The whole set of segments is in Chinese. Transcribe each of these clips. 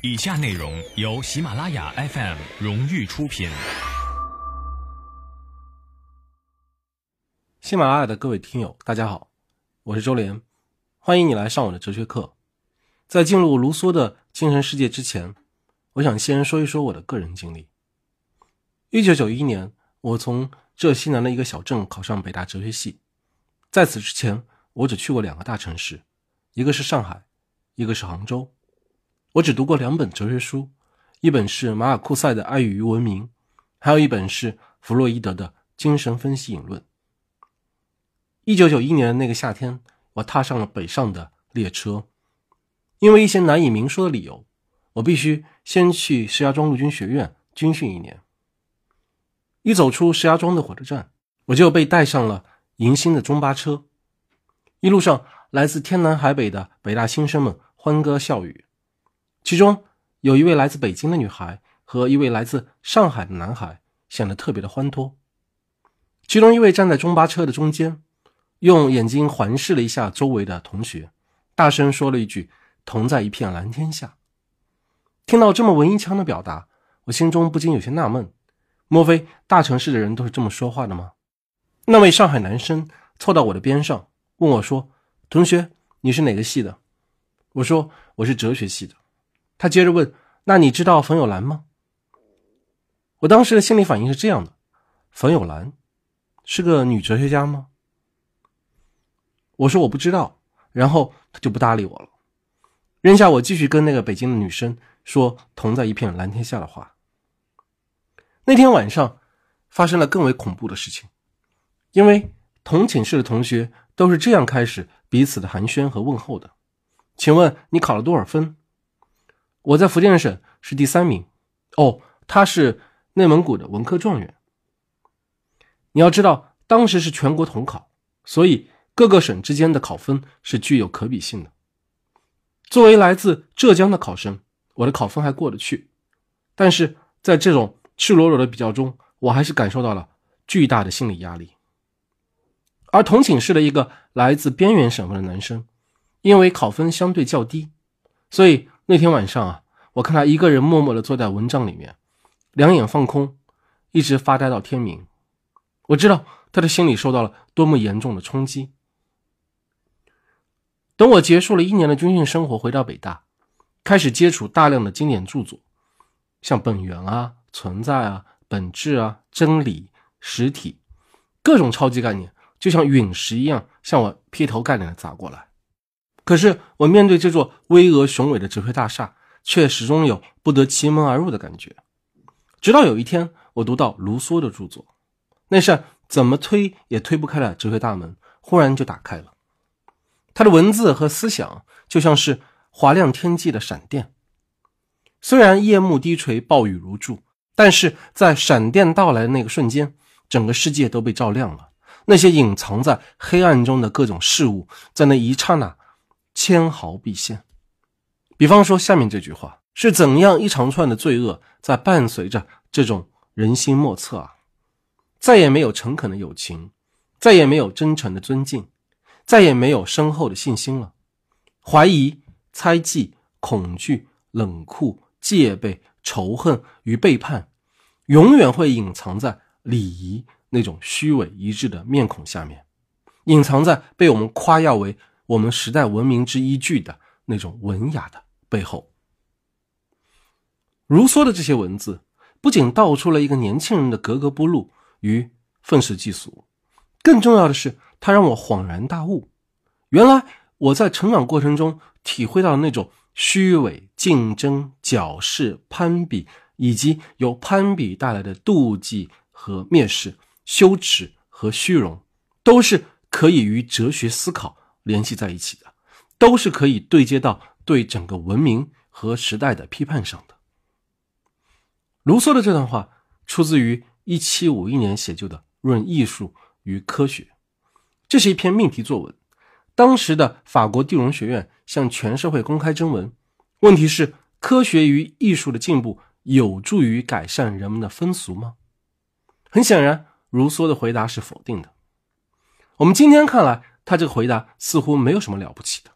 以下内容由喜马拉雅 FM 荣誉出品。喜马拉雅的各位听友，大家好，我是周连，欢迎你来上我的哲学课。在进入卢梭的精神世界之前，我想先说一说我的个人经历。一九九一年，我从浙西南的一个小镇考上北大哲学系，在此之前，我只去过两个大城市，一个是上海，一个是杭州。我只读过两本哲学书，一本是马尔库塞的《爱与文明》，还有一本是弗洛伊德的《精神分析引论》。一九九一年那个夏天，我踏上了北上的列车，因为一些难以明说的理由，我必须先去石家庄陆军学院军训一年。一走出石家庄的火车站，我就被带上了迎新的中巴车，一路上来自天南海北的北大新生们欢歌笑语。其中有一位来自北京的女孩和一位来自上海的男孩，显得特别的欢脱。其中一位站在中巴车的中间，用眼睛环视了一下周围的同学，大声说了一句：“同在一片蓝天下。”听到这么文艺腔的表达，我心中不禁有些纳闷：莫非大城市的人都是这么说话的吗？那位上海男生凑到我的边上，问我说：“同学，你是哪个系的？”我说：“我是哲学系的。”他接着问：“那你知道冯友兰吗？”我当时的心理反应是这样的：“冯友兰是个女哲学家吗？”我说：“我不知道。”然后他就不搭理我了，扔下我继续跟那个北京的女生说“同在一片蓝天下”的话。那天晚上发生了更为恐怖的事情，因为同寝室的同学都是这样开始彼此的寒暄和问候的：“请问你考了多少分？”我在福建省是第三名，哦，他是内蒙古的文科状元。你要知道，当时是全国统考，所以各个省之间的考分是具有可比性的。作为来自浙江的考生，我的考分还过得去，但是在这种赤裸裸的比较中，我还是感受到了巨大的心理压力。而同寝室的一个来自边缘省份的男生，因为考分相对较低，所以。那天晚上啊，我看他一个人默默地坐在蚊帐里面，两眼放空，一直发呆到天明。我知道他的心里受到了多么严重的冲击。等我结束了一年的军训生活，回到北大，开始接触大量的经典著作，像《本源》啊、《存在》啊、《本质》啊、《真理》、《实体》，各种超级概念就像陨石一样向我劈头盖脸的砸过来。可是我面对这座巍峨雄伟的指挥大厦，却始终有不得其门而入的感觉。直到有一天，我读到卢梭的著作，那扇怎么推也推不开的哲学大门忽然就打开了。他的文字和思想就像是划亮天际的闪电，虽然夜幕低垂，暴雨如注，但是在闪电到来的那个瞬间，整个世界都被照亮了。那些隐藏在黑暗中的各种事物，在那一刹那。纤毫毕现。比方说，下面这句话是怎样一长串的罪恶在伴随着这种人心莫测啊！再也没有诚恳的友情，再也没有真诚的尊敬，再也没有深厚的信心了。怀疑、猜忌、恐惧、冷酷、戒备、仇恨与背叛，永远会隐藏在礼仪那种虚伪一致的面孔下面，隐藏在被我们夸耀为。我们时代文明之依据的那种文雅的背后，卢梭的这些文字不仅道出了一个年轻人的格格不入与愤世嫉俗，更重要的是，他让我恍然大悟：原来我在成长过程中体会到的那种虚伪、竞争、矫饰、攀比，以及由攀比带来的妒忌和蔑视、羞耻和虚荣，都是可以与哲学思考。联系在一起的，都是可以对接到对整个文明和时代的批判上的。卢梭的这段话出自于一七五一年写就的《论艺术与科学》，这是一篇命题作文。当时的法国蒂荣学院向全社会公开征文，问题是：科学与艺术的进步有助于改善人们的风俗吗？很显然，卢梭的回答是否定的。我们今天看来。他这个回答似乎没有什么了不起的，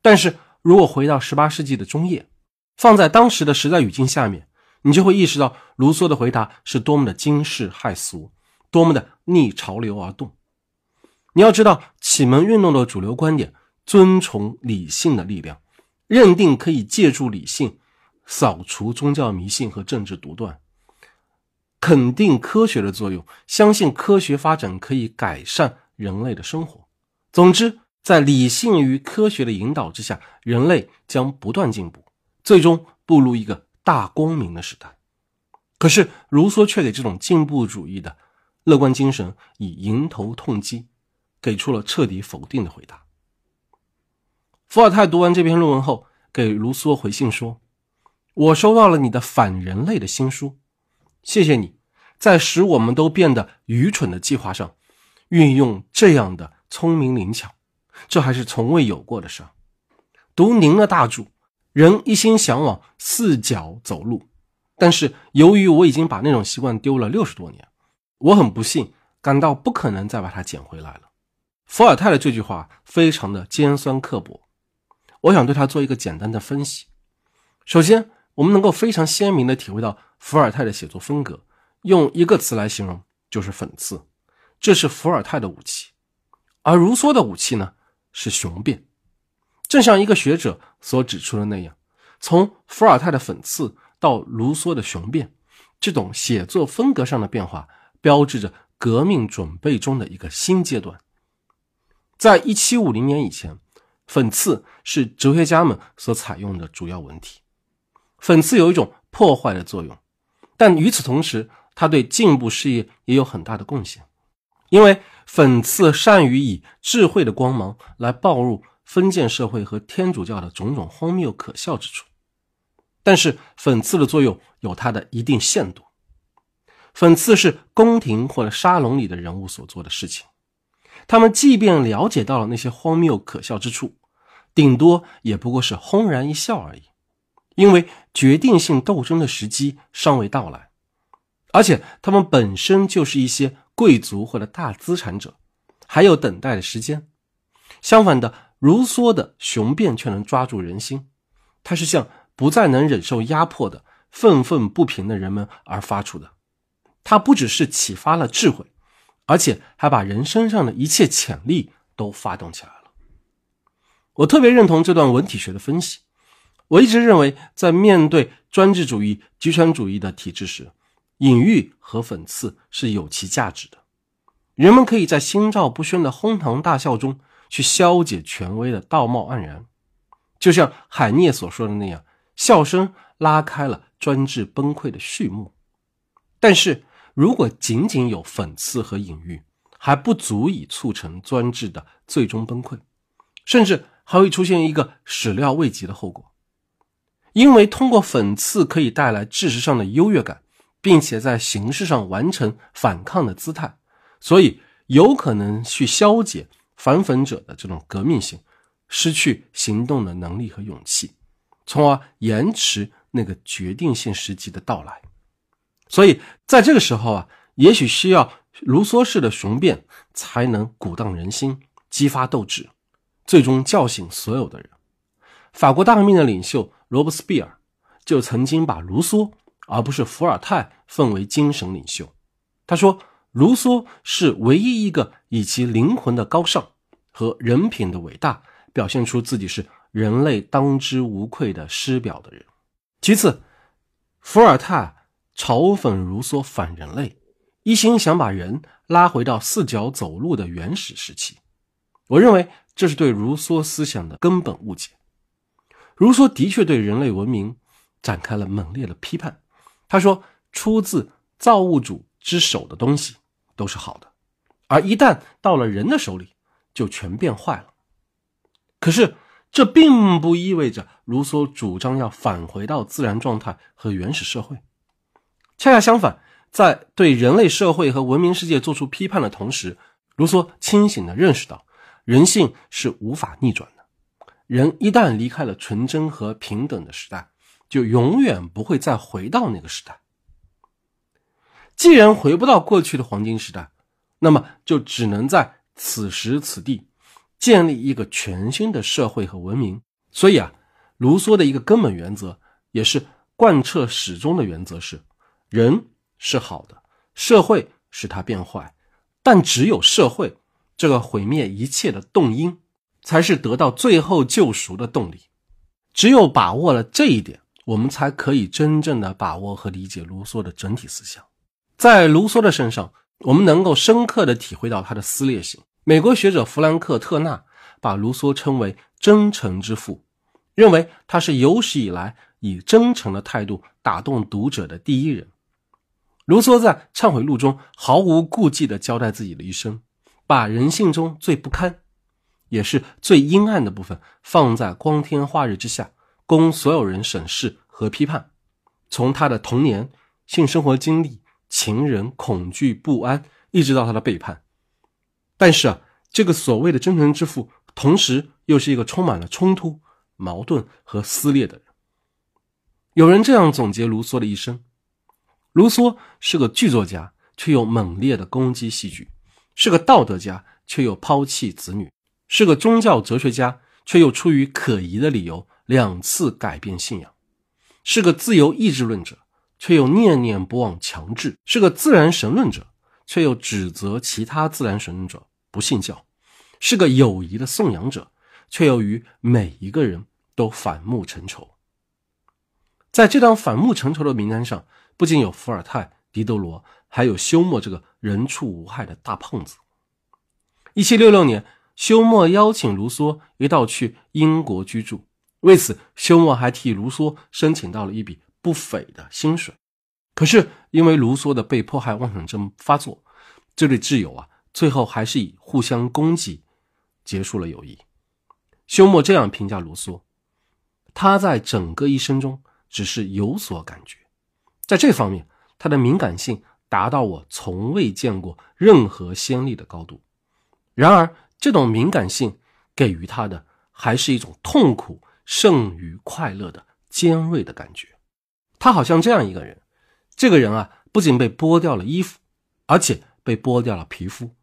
但是如果回到十八世纪的中叶，放在当时的时代语境下面，你就会意识到卢梭的回答是多么的惊世骇俗，多么的逆潮流而动。你要知道，启蒙运动的主流观点尊崇理性的力量，认定可以借助理性扫除宗教迷信和政治独断，肯定科学的作用，相信科学发展可以改善人类的生活。总之，在理性与科学的引导之下，人类将不断进步，最终步入一个大光明的时代。可是，卢梭却给这种进步主义的乐观精神以迎头痛击。给出了彻底否定的回答。伏尔泰读完这篇论文后，给卢梭回信说：“我收到了你的反人类的新书，谢谢你，在使我们都变得愚蠢的计划上，运用这样的聪明灵巧，这还是从未有过的事儿。读您的大著，人一心想往四脚走路，但是由于我已经把那种习惯丢了六十多年，我很不幸，感到不可能再把它捡回来了。”伏尔泰的这句话非常的尖酸刻薄，我想对他做一个简单的分析。首先，我们能够非常鲜明的体会到伏尔泰的写作风格，用一个词来形容就是讽刺，这是伏尔泰的武器。而卢梭的武器呢，是雄辩。正像一个学者所指出的那样，从伏尔泰的讽刺到卢梭的雄辩，这种写作风格上的变化，标志着革命准备中的一个新阶段。在一七五零年以前，讽刺是哲学家们所采用的主要文体。讽刺有一种破坏的作用，但与此同时，它对进步事业也有很大的贡献。因为讽刺善于以智慧的光芒来暴露封建社会和天主教的种种荒谬可笑之处。但是，讽刺的作用有它的一定限度。讽刺是宫廷或者沙龙里的人物所做的事情。他们即便了解到了那些荒谬可笑之处，顶多也不过是轰然一笑而已，因为决定性斗争的时机尚未到来，而且他们本身就是一些贵族或者大资产者，还有等待的时间。相反的，卢梭的雄辩却能抓住人心，它是向不再能忍受压迫的愤愤不平的人们而发出的，他不只是启发了智慧。而且还把人身上的一切潜力都发动起来了。我特别认同这段文体学的分析。我一直认为，在面对专制主义、极权主义的体制时，隐喻和讽刺是有其价值的。人们可以在心照不宣的哄堂大笑中去消解权威的道貌岸然，就像海涅所说的那样，笑声拉开了专制崩溃的序幕。但是。如果仅仅有讽刺和隐喻，还不足以促成专制的最终崩溃，甚至还会出现一个始料未及的后果。因为通过讽刺可以带来知识上的优越感，并且在形式上完成反抗的姿态，所以有可能去消解反讽者的这种革命性，失去行动的能力和勇气，从而延迟那个决定性时机的到来。所以，在这个时候啊，也许需要卢梭式的雄辩，才能鼓荡人心，激发斗志，最终叫醒所有的人。法国大革命的领袖罗伯斯庇尔就曾经把卢梭而不是伏尔泰奉为精神领袖。他说，卢梭是唯一一个以其灵魂的高尚和人品的伟大，表现出自己是人类当之无愧的师表的人。其次，伏尔泰。嘲讽卢梭反人类，一心想把人拉回到四脚走路的原始时期。我认为这是对卢梭思想的根本误解。卢梭的确对人类文明展开了猛烈的批判。他说：“出自造物主之手的东西都是好的，而一旦到了人的手里，就全变坏了。”可是这并不意味着卢梭主张要返回到自然状态和原始社会。恰恰相反，在对人类社会和文明世界做出批判的同时，卢梭清醒地认识到，人性是无法逆转的。人一旦离开了纯真和平等的时代，就永远不会再回到那个时代。既然回不到过去的黄金时代，那么就只能在此时此地建立一个全新的社会和文明。所以啊，卢梭的一个根本原则也是贯彻始终的原则是：人是好的，社会使他变坏，但只有社会这个毁灭一切的动因，才是得到最后救赎的动力。只有把握了这一点，我们才可以真正的把握和理解卢梭的整体思想。在卢梭的身上，我们能够深刻的体会到他的撕裂性。美国学者弗兰克·特纳把卢梭称为“真诚之父”，认为他是有史以来以真诚的态度打动读者的第一人。卢梭在《忏悔录》中毫无顾忌地交代自己的一生，把人性中最不堪。也是最阴暗的部分，放在光天化日之下，供所有人审视和批判。从他的童年、性生活经历、情人、恐惧、不安，一直到他的背叛。但是啊，这个所谓的真诚之父，同时又是一个充满了冲突、矛盾和撕裂的人。有人这样总结卢梭的一生：卢梭是个剧作家，却又猛烈的攻击戏剧；是个道德家，却又抛弃子女。是个宗教哲学家，却又出于可疑的理由两次改变信仰；是个自由意志论者，却又念念不忘强制；是个自然神论者，却又指责其他自然神论者不信教；是个友谊的颂扬者，却又与每一个人都反目成仇。在这张反目成仇的名单上，不仅有伏尔泰、狄德罗，还有休谟这个人畜无害的大胖子。一七六六年。休谟邀请卢梭一道去英国居住，为此，休谟还替卢梭申请到了一笔不菲的薪水。可是，因为卢梭的被迫害妄想症发作，这对挚友啊，最后还是以互相攻击结束了友谊。休谟这样评价卢梭：他在整个一生中只是有所感觉，在这方面，他的敏感性达到我从未见过任何先例的高度。然而，这种敏感性给予他的，还是一种痛苦胜于快乐的尖锐的感觉。他好像这样一个人，这个人啊，不仅被剥掉了衣服，而且被剥掉了皮肤。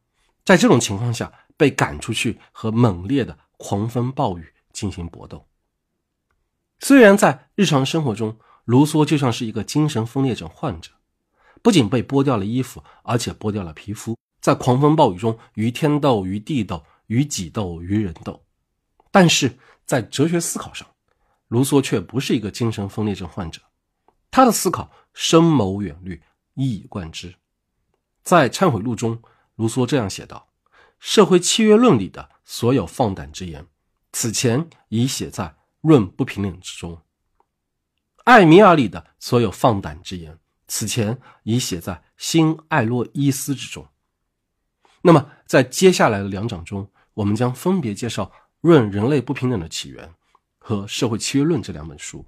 在这种情况下，被赶出去和猛烈的狂风暴雨进行搏斗。虽然在日常生活中，卢梭就像是一个精神分裂症患者，不仅被剥掉了衣服，而且剥掉了皮肤。在狂风暴雨中，与天斗，与地斗，与己斗，与人斗。但是在哲学思考上，卢梭却不是一个精神分裂症患者。他的思考深谋远虑，一以贯之。在《忏悔录》中，卢梭这样写道：“社会契约论里的所有放胆之言，此前已写在《论不平等》之中；艾米尔里的所有放胆之言，此前已写在《新艾洛伊斯》之中。”那么，在接下来的两章中，我们将分别介绍《论人类不平等的起源》和《社会契约论》这两本书，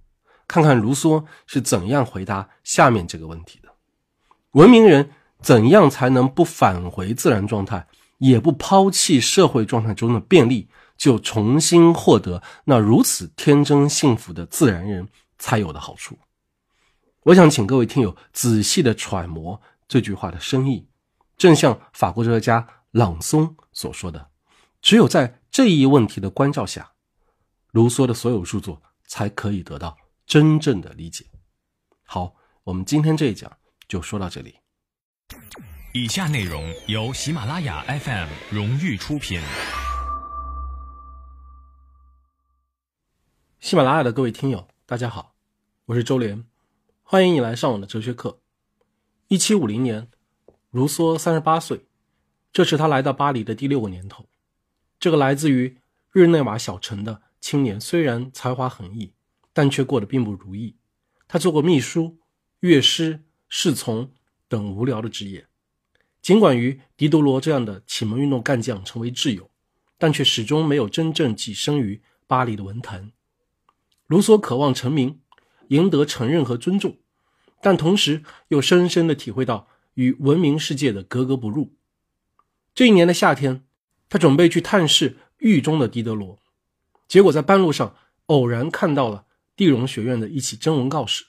看看卢梭是怎样回答下面这个问题的：文明人怎样才能不返回自然状态，也不抛弃社会状态中的便利，就重新获得那如此天真幸福的自然人才有的好处？我想请各位听友仔细的揣摩这句话的深意。正像法国哲学家朗松所说的，只有在这一问题的关照下，卢梭的所有著作才可以得到真正的理解。好，我们今天这一讲就说到这里。以下内容由喜马拉雅 FM 荣誉出品。喜马拉雅的各位听友，大家好，我是周连，欢迎你来上我的哲学课。一七五零年。卢梭三十八岁，这是他来到巴黎的第六个年头。这个来自于日内瓦小城的青年，虽然才华横溢，但却过得并不如意。他做过秘书、乐师、侍从等无聊的职业。尽管与狄德罗这样的启蒙运动干将成为挚友，但却始终没有真正跻身于巴黎的文坛。卢梭渴望成名，赢得承认和尊重，但同时又深深地体会到。与文明世界的格格不入。这一年的夏天，他准备去探视狱中的狄德罗，结果在半路上偶然看到了地荣学院的一起征文告示。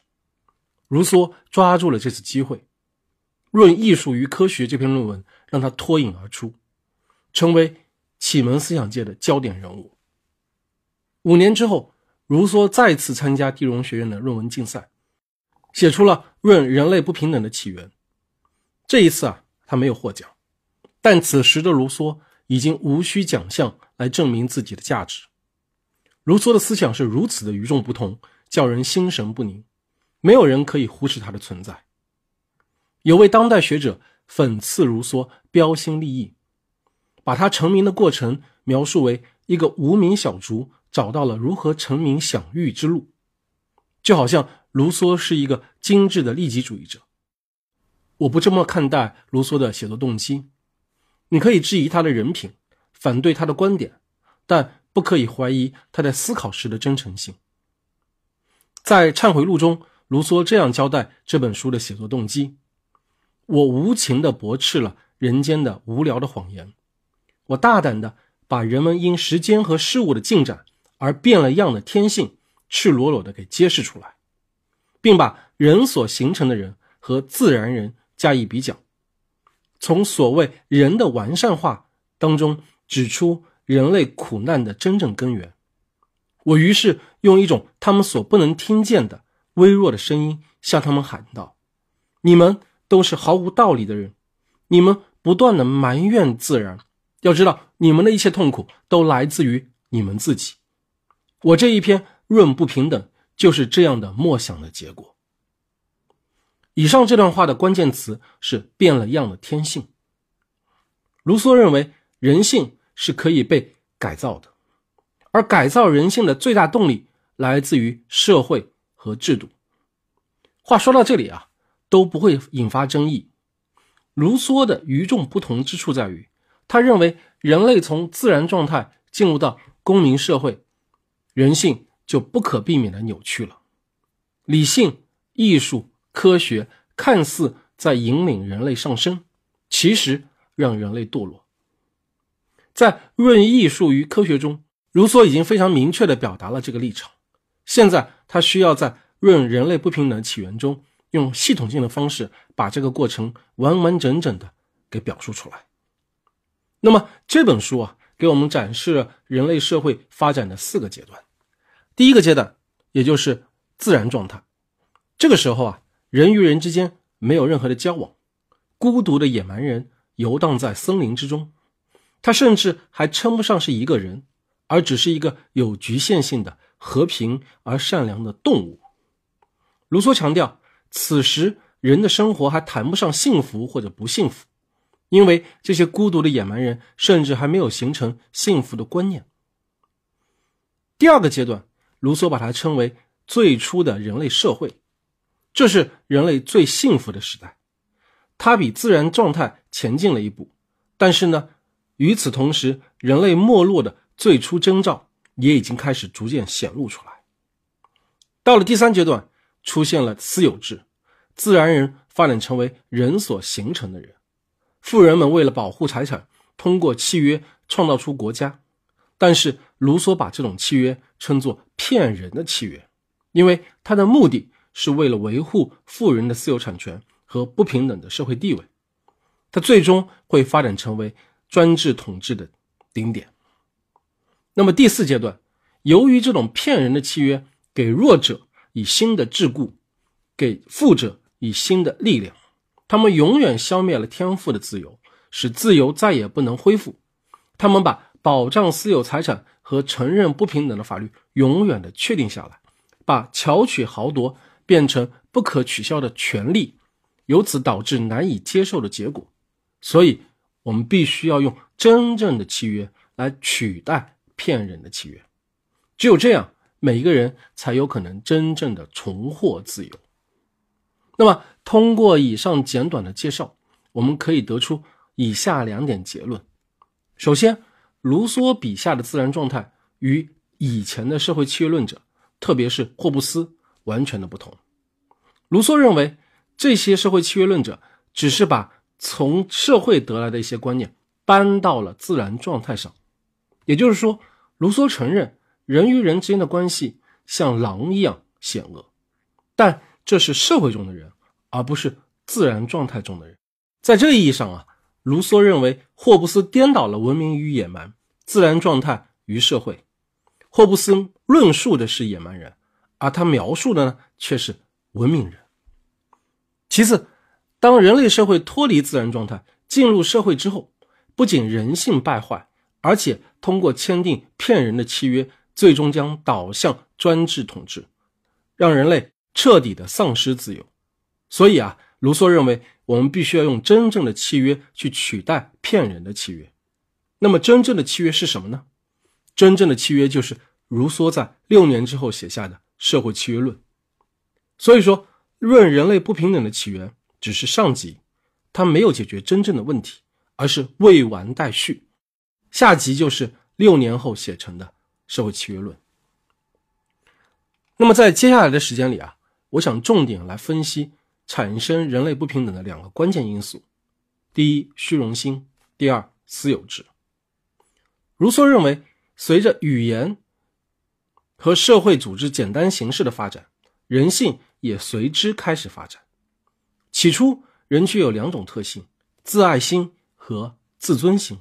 卢梭抓住了这次机会，《论艺术与科学》这篇论文让他脱颖而出，成为启蒙思想界的焦点人物。五年之后，卢梭再次参加地荣学院的论文竞赛，写出了《论人类不平等的起源》。这一次啊，他没有获奖，但此时的卢梭已经无需奖项来证明自己的价值。卢梭的思想是如此的与众不同，叫人心神不宁，没有人可以忽视他的存在。有位当代学者讽刺卢梭标新立异，把他成名的过程描述为一个无名小卒找到了如何成名享誉之路，就好像卢梭是一个精致的利己主义者。我不这么看待卢梭的写作动机。你可以质疑他的人品，反对他的观点，但不可以怀疑他在思考时的真诚性。在《忏悔录》中，卢梭这样交代这本书的写作动机：我无情地驳斥了人间的无聊的谎言，我大胆地把人们因时间和事物的进展而变了样的天性，赤裸裸地给揭示出来，并把人所形成的人和自然人。加以比较，从所谓人的完善化当中指出人类苦难的真正根源。我于是用一种他们所不能听见的微弱的声音向他们喊道：“你们都是毫无道理的人，你们不断的埋怨自然。要知道，你们的一切痛苦都来自于你们自己。我这一篇论不平等就是这样的默想的结果。”以上这段话的关键词是变了样的天性。卢梭认为人性是可以被改造的，而改造人性的最大动力来自于社会和制度。话说到这里啊，都不会引发争议。卢梭的与众不同之处在于，他认为人类从自然状态进入到公民社会，人性就不可避免的扭曲了，理性、艺术。科学看似在引领人类上升，其实让人类堕落。在《论艺术与科学》中，卢梭已经非常明确地表达了这个立场。现在他需要在《论人类不平等起源》中，用系统性的方式把这个过程完完整整地给表述出来。那么这本书啊，给我们展示了人类社会发展的四个阶段。第一个阶段，也就是自然状态，这个时候啊。人与人之间没有任何的交往，孤独的野蛮人游荡在森林之中，他甚至还称不上是一个人，而只是一个有局限性的和平而善良的动物。卢梭强调，此时人的生活还谈不上幸福或者不幸福，因为这些孤独的野蛮人甚至还没有形成幸福的观念。第二个阶段，卢梭把它称为最初的人类社会。这是人类最幸福的时代，它比自然状态前进了一步，但是呢，与此同时，人类没落的最初征兆也已经开始逐渐显露出来。到了第三阶段，出现了私有制，自然人发展成为人所形成的人，富人们为了保护财产，通过契约创造出国家，但是卢梭把这种契约称作骗人的契约，因为他的目的。是为了维护富人的私有产权和不平等的社会地位，它最终会发展成为专制统治的顶点。那么第四阶段，由于这种骗人的契约给弱者以新的桎梏，给富者以新的力量，他们永远消灭了天赋的自由，使自由再也不能恢复。他们把保障私有财产和承认不平等的法律永远的确定下来，把巧取豪夺。变成不可取消的权利，由此导致难以接受的结果。所以，我们必须要用真正的契约来取代骗人的契约。只有这样，每一个人才有可能真正的重获自由。那么，通过以上简短的介绍，我们可以得出以下两点结论：首先，卢梭笔下的自然状态与以前的社会契约论者，特别是霍布斯。完全的不同。卢梭认为，这些社会契约论者只是把从社会得来的一些观念搬到了自然状态上，也就是说，卢梭承认人与人之间的关系像狼一样险恶，但这是社会中的人，而不是自然状态中的人。在这意义上啊，卢梭认为霍布斯颠倒了文明与野蛮、自然状态与社会。霍布斯论述的是野蛮人，而他描述的呢却是文明人。其次，当人类社会脱离自然状态，进入社会之后，不仅人性败坏，而且通过签订骗人的契约，最终将导向专制统治，让人类彻底的丧失自由。所以啊，卢梭认为我们必须要用真正的契约去取代骗人的契约。那么，真正的契约是什么呢？真正的契约就是卢梭在六年之后写下的《社会契约论》。所以说，论人类不平等的起源只是上集，它没有解决真正的问题，而是未完待续。下集就是六年后写成的《社会契约论》。那么，在接下来的时间里啊，我想重点来分析产生人类不平等的两个关键因素：第一，虚荣心；第二，私有制。卢梭认为，随着语言和社会组织简单形式的发展，人性也随之开始发展。起初，人具有两种特性：自爱心和自尊心。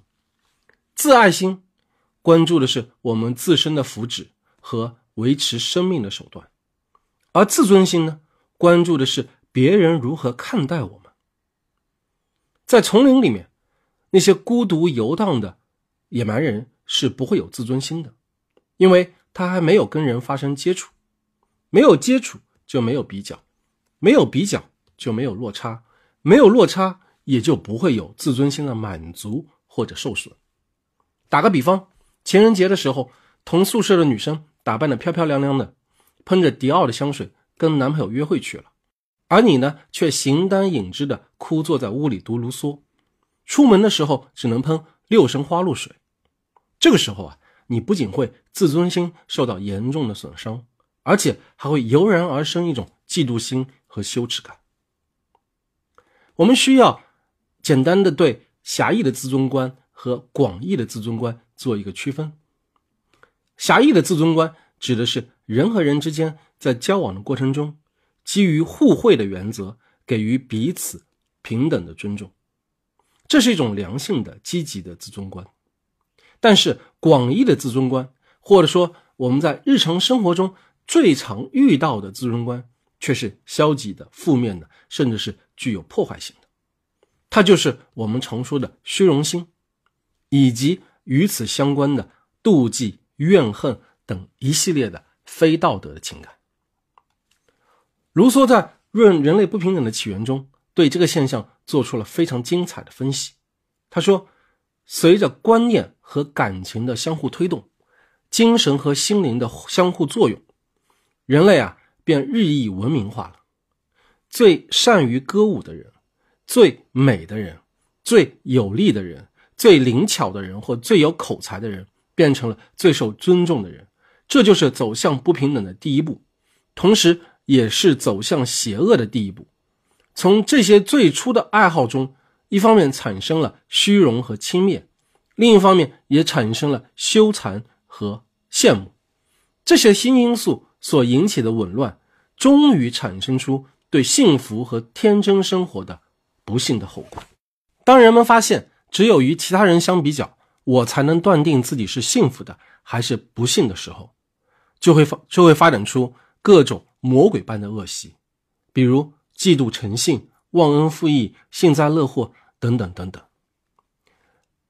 自爱心关注的是我们自身的福祉和维持生命的手段，而自尊心呢，关注的是别人如何看待我们。在丛林里面，那些孤独游荡的。野蛮人是不会有自尊心的，因为他还没有跟人发生接触，没有接触就没有比较，没有比较就没有落差，没有落差也就不会有自尊心的满足或者受损。打个比方，情人节的时候，同宿舍的女生打扮的漂漂亮亮的，喷着迪奥的香水跟男朋友约会去了，而你呢，却形单影只的枯坐在屋里读卢梭，出门的时候只能喷六神花露水。这个时候啊，你不仅会自尊心受到严重的损伤，而且还会油然而生一种嫉妒心和羞耻感。我们需要简单的对狭义的自尊观和广义的自尊观做一个区分。狭义的自尊观指的是人和人之间在交往的过程中，基于互惠的原则，给予彼此平等的尊重，这是一种良性的、积极的自尊观。但是广义的自尊观，或者说我们在日常生活中最常遇到的自尊观，却是消极的、负面的，甚至是具有破坏性的。它就是我们常说的虚荣心，以及与此相关的妒忌、怨恨等一系列的非道德的情感。卢梭在《论人类不平等的起源》中，对这个现象做出了非常精彩的分析。他说。随着观念和感情的相互推动，精神和心灵的相互作用，人类啊便日益文明化了。最善于歌舞的人，最美的人，最有力的人，最灵巧的人或最有口才的人，变成了最受尊重的人。这就是走向不平等的第一步，同时也是走向邪恶的第一步。从这些最初的爱好中。一方面产生了虚荣和轻蔑，另一方面也产生了羞惭和羡慕。这些新因素所引起的紊乱，终于产生出对幸福和天真生活的不幸的后果。当人们发现只有与其他人相比较，我才能断定自己是幸福的还是不幸的时候，就会发就会发展出各种魔鬼般的恶习，比如嫉妒成性、忘恩负义、幸灾乐祸。等等等等。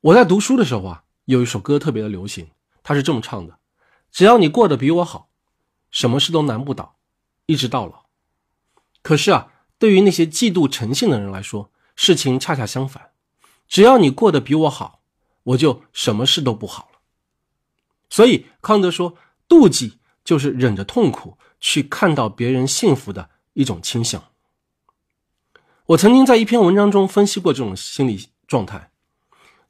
我在读书的时候啊，有一首歌特别的流行，它是这么唱的：“只要你过得比我好，什么事都难不倒，一直到老。”可是啊，对于那些嫉妒成性的人来说，事情恰恰相反。只要你过得比我好，我就什么事都不好了。所以康德说，妒忌就是忍着痛苦去看到别人幸福的一种倾向。我曾经在一篇文章中分析过这种心理状态：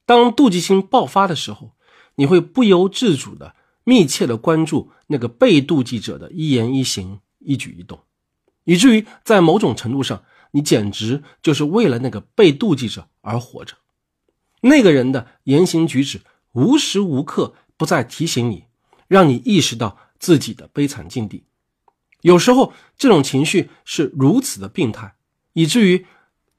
当妒忌心爆发的时候，你会不由自主的密切的关注那个被妒忌者的一言一行、一举一动，以至于在某种程度上，你简直就是为了那个被妒忌者而活着。那个人的言行举止无时无刻不在提醒你，让你意识到自己的悲惨境地。有时候，这种情绪是如此的病态。以至于，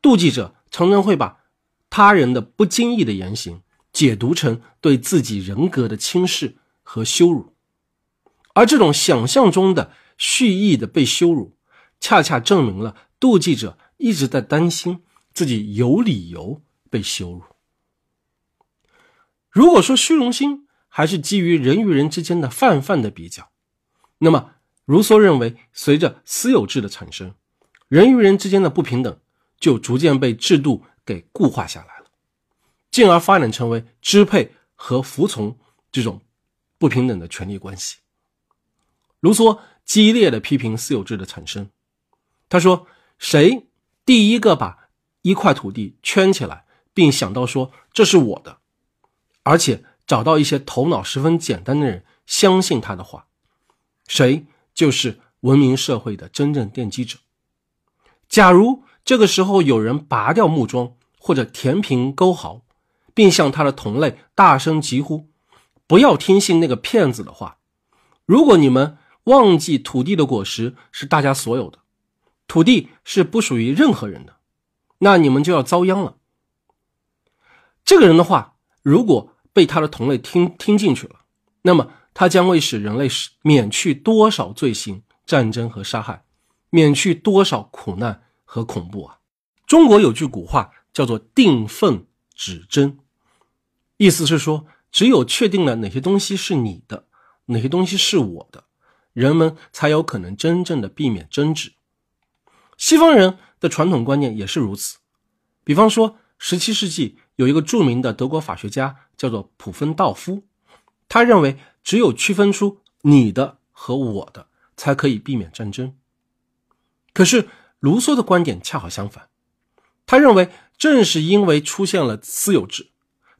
妒忌者常常会把他人的不经意的言行解读成对自己人格的轻视和羞辱。而这种想象中的蓄意的被羞辱，恰恰证明了妒忌者一直在担心自己有理由被羞辱。如果说虚荣心还是基于人与人之间的泛泛的比较，那么卢梭认为，随着私有制的产生，人与人之间的不平等就逐渐被制度给固化下来了，进而发展成为支配和服从这种不平等的权利关系。卢梭激烈的批评私有制的产生，他说：“谁第一个把一块土地圈起来，并想到说这是我的，而且找到一些头脑十分简单的人相信他的话，谁就是文明社会的真正奠基者。假如这个时候有人拔掉木桩或者填平沟壕，并向他的同类大声疾呼，不要听信那个骗子的话，如果你们。”忘记土地的果实是大家所有的，土地是不属于任何人的，那你们就要遭殃了。这个人的话，如果被他的同类听听进去了，那么他将会使人类免去多少罪行、战争和杀害，免去多少苦难和恐怖啊！中国有句古话叫做“定份止争”，意思是说，只有确定了哪些东西是你的，哪些东西是我的。人们才有可能真正的避免争执。西方人的传统观念也是如此。比方说，十七世纪有一个著名的德国法学家叫做普芬道夫，他认为只有区分出你的和我的，才可以避免战争。可是卢梭的观点恰好相反，他认为正是因为出现了私有制，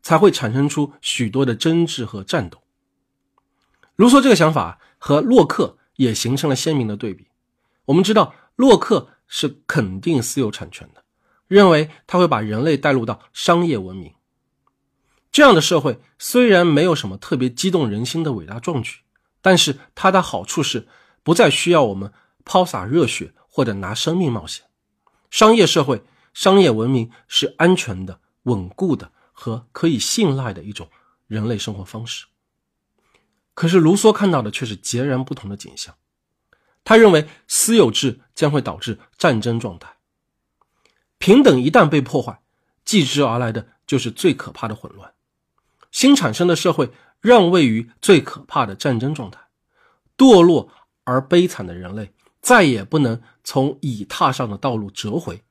才会产生出许多的争执和战斗。卢梭这个想法。和洛克也形成了鲜明的对比。我们知道，洛克是肯定私有产权的，认为他会把人类带入到商业文明这样的社会。虽然没有什么特别激动人心的伟大壮举，但是它的好处是不再需要我们抛洒热血或者拿生命冒险。商业社会、商业文明是安全的、稳固的和可以信赖的一种人类生活方式。可是卢梭看到的却是截然不同的景象。他认为私有制将会导致战争状态，平等一旦被破坏，继之而来的就是最可怕的混乱。新产生的社会让位于最可怕的战争状态，堕落而悲惨的人类再也不能从已踏上的道路折回，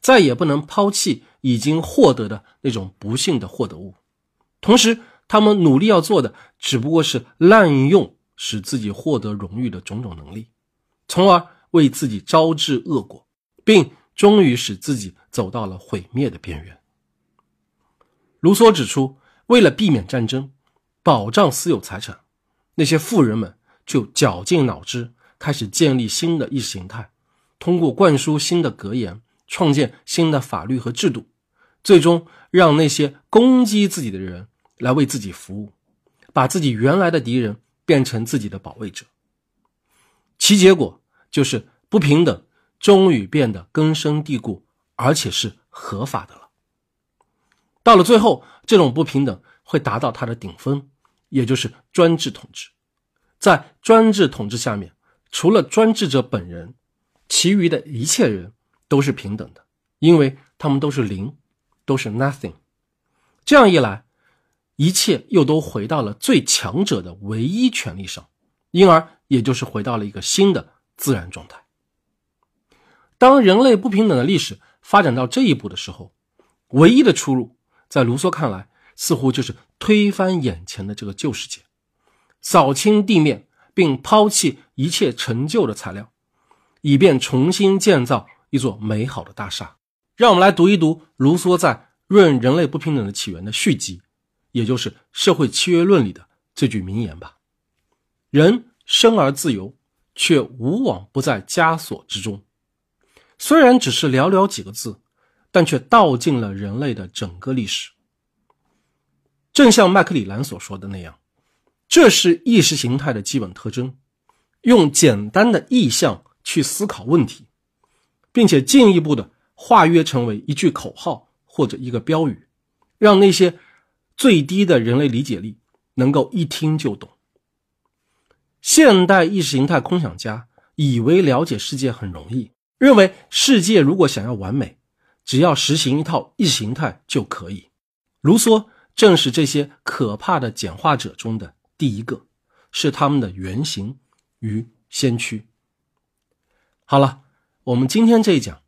再也不能抛弃已经获得的那种不幸的获得物，同时。他们努力要做的，只不过是滥用使自己获得荣誉的种种能力，从而为自己招致恶果，并终于使自己走到了毁灭的边缘。卢梭指出，为了避免战争，保障私有财产，那些富人们就绞尽脑汁，开始建立新的意识形态，通过灌输新的格言，创建新的法律和制度，最终让那些攻击自己的人。来为自己服务，把自己原来的敌人变成自己的保卫者，其结果就是不平等终于变得根深蒂固，而且是合法的了。到了最后，这种不平等会达到它的顶峰，也就是专制统治。在专制统治下面，除了专制者本人，其余的一切人都是平等的，因为他们都是零，都是 nothing。这样一来。一切又都回到了最强者的唯一权利上，因而也就是回到了一个新的自然状态。当人类不平等的历史发展到这一步的时候，唯一的出路，在卢梭看来，似乎就是推翻眼前的这个旧世界，扫清地面，并抛弃一切陈旧的材料，以便重新建造一座美好的大厦。让我们来读一读卢梭在《论人类不平等的起源》的续集。也就是社会契约论里的这句名言吧：“人生而自由，却无往不在枷锁之中。”虽然只是寥寥几个字，但却道尽了人类的整个历史。正像麦克里兰所说的那样，这是意识形态的基本特征：用简单的意象去思考问题，并且进一步的化约成为一句口号或者一个标语，让那些。最低的人类理解力能够一听就懂。现代意识形态空想家以为了解世界很容易，认为世界如果想要完美，只要实行一套意识形态就可以。卢梭正是这些可怕的简化者中的第一个，是他们的原型与先驱。好了，我们今天这一讲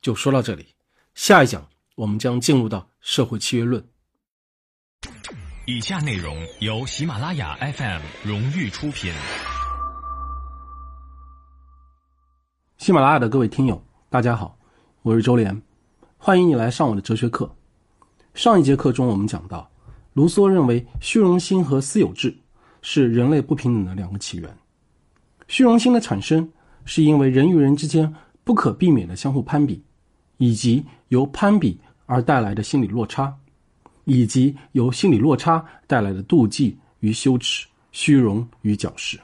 就说到这里，下一讲我们将进入到社会契约论。以下内容由喜马拉雅 FM 荣誉出品。喜马拉雅的各位听友，大家好，我是周连，欢迎你来上我的哲学课。上一节课中，我们讲到，卢梭认为虚荣心和私有制是人类不平等的两个起源。虚荣心的产生，是因为人与人之间不可避免的相互攀比，以及由攀比而带来的心理落差。以及由心理落差带来的妒忌与羞耻、虚荣与矫饰，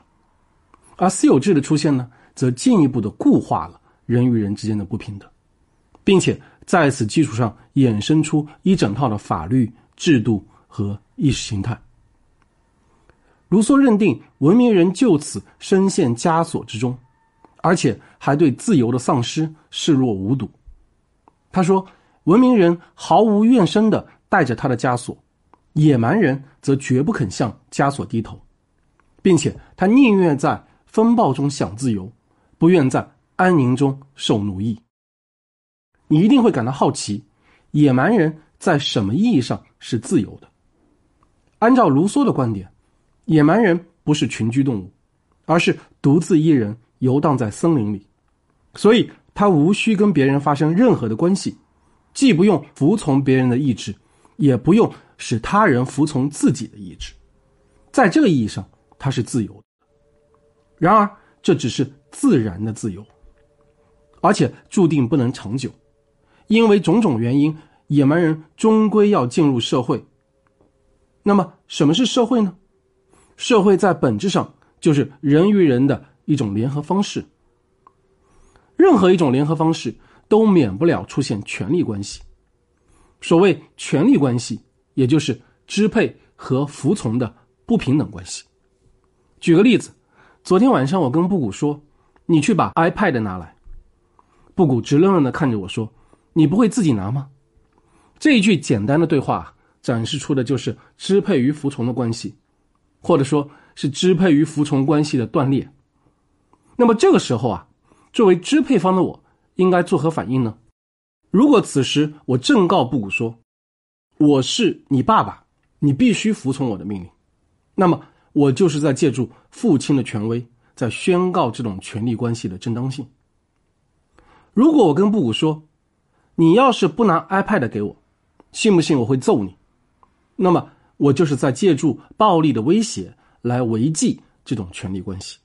而私有制的出现呢，则进一步的固化了人与人之间的不平等，并且在此基础上衍生出一整套的法律制度和意识形态。卢梭认定文明人就此深陷枷锁之中，而且还对自由的丧失视若无睹。他说：“文明人毫无怨声的。”带着他的枷锁，野蛮人则绝不肯向枷锁低头，并且他宁愿在风暴中享自由，不愿在安宁中受奴役。你一定会感到好奇，野蛮人在什么意义上是自由的？按照卢梭的观点，野蛮人不是群居动物，而是独自一人游荡在森林里，所以他无需跟别人发生任何的关系，既不用服从别人的意志。也不用使他人服从自己的意志，在这个意义上，他是自由。然而，这只是自然的自由，而且注定不能长久，因为种种原因，野蛮人终归要进入社会。那么，什么是社会呢？社会在本质上就是人与人的一种联合方式。任何一种联合方式都免不了出现权力关系。所谓权力关系，也就是支配和服从的不平等关系。举个例子，昨天晚上我跟布谷说：“你去把 iPad 拿来。”布谷直愣愣的看着我说：“你不会自己拿吗？”这一句简单的对话展示出的就是支配与服从的关系，或者说是支配与服从关系的断裂。那么这个时候啊，作为支配方的我应该作何反应呢？如果此时我正告布谷说：“我是你爸爸，你必须服从我的命令。”那么我就是在借助父亲的权威，在宣告这种权力关系的正当性。如果我跟布谷说：“你要是不拿 iPad 给我，信不信我会揍你？”那么我就是在借助暴力的威胁来维系这种权力关系。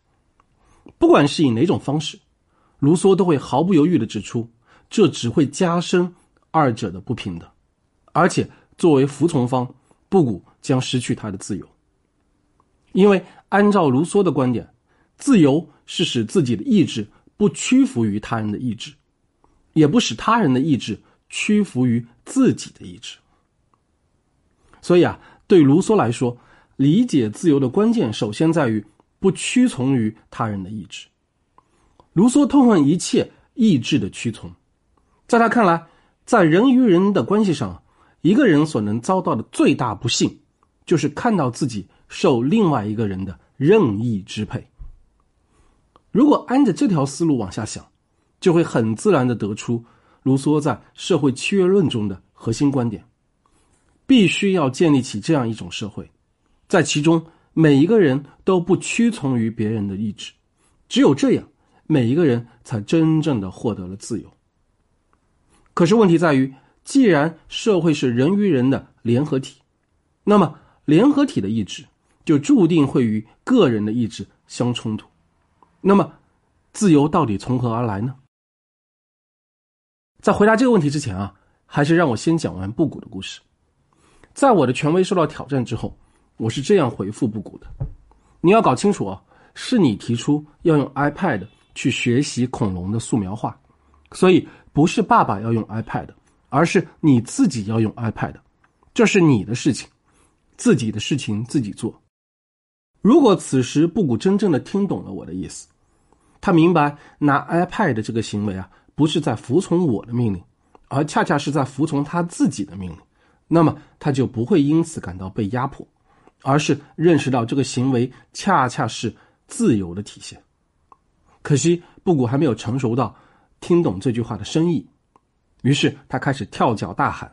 不管是以哪种方式，卢梭都会毫不犹豫的指出。这只会加深二者的不平等，而且作为服从方，布谷将失去他的自由。因为按照卢梭的观点，自由是使自己的意志不屈服于他人的意志，也不使他人的意志屈服于自己的意志。所以啊，对卢梭来说，理解自由的关键首先在于不屈从于他人的意志。卢梭痛恨一切意志的屈从。在他看来，在人与人的关系上，一个人所能遭到的最大不幸，就是看到自己受另外一个人的任意支配。如果按着这条思路往下想，就会很自然的得出卢梭在《社会契约论》中的核心观点：必须要建立起这样一种社会，在其中每一个人都不屈从于别人的意志，只有这样，每一个人才真正的获得了自由。可是问题在于，既然社会是人与人的联合体，那么联合体的意志就注定会与个人的意志相冲突。那么，自由到底从何而来呢？在回答这个问题之前啊，还是让我先讲完布谷的故事。在我的权威受到挑战之后，我是这样回复布谷的：你要搞清楚啊，是你提出要用 iPad 去学习恐龙的素描画，所以。不是爸爸要用 iPad，而是你自己要用 iPad，这是你的事情，自己的事情自己做。如果此时布谷真正的听懂了我的意思，他明白拿 iPad 这个行为啊，不是在服从我的命令，而恰恰是在服从他自己的命令，那么他就不会因此感到被压迫，而是认识到这个行为恰恰是自由的体现。可惜布谷还没有成熟到听懂这句话的深意，于是他开始跳脚大喊，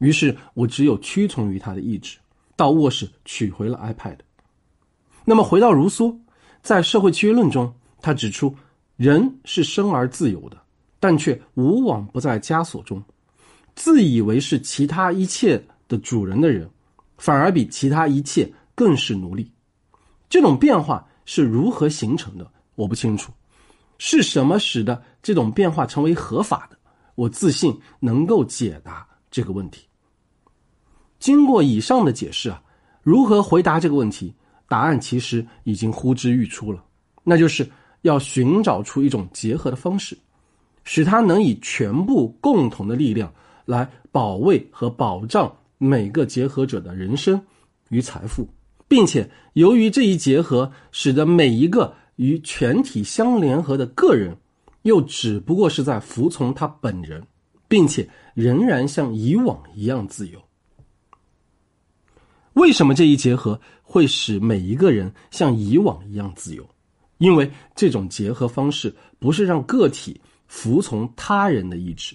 于是我只有屈从于他的意志，到卧室取回了 iPad。那么回到卢梭，在《社会契约论》中，他指出，人是生而自由的，但却无往不在枷锁中。自以为是其他一切的主人的人，反而比其他一切更是奴隶。这种变化是如何形成的？我不清楚。是什么使得这种变化成为合法的？我自信能够解答这个问题。经过以上的解释啊，如何回答这个问题？答案其实已经呼之欲出了，那就是要寻找出一种结合的方式，使它能以全部共同的力量来保卫和保障每个结合者的人生与财富，并且由于这一结合，使得每一个与全体相联合的个人，又只不过是在服从他本人，并且仍然像以往一样自由。为什么这一结合会使每一个人像以往一样自由？因为这种结合方式不是让个体服从他人的意志，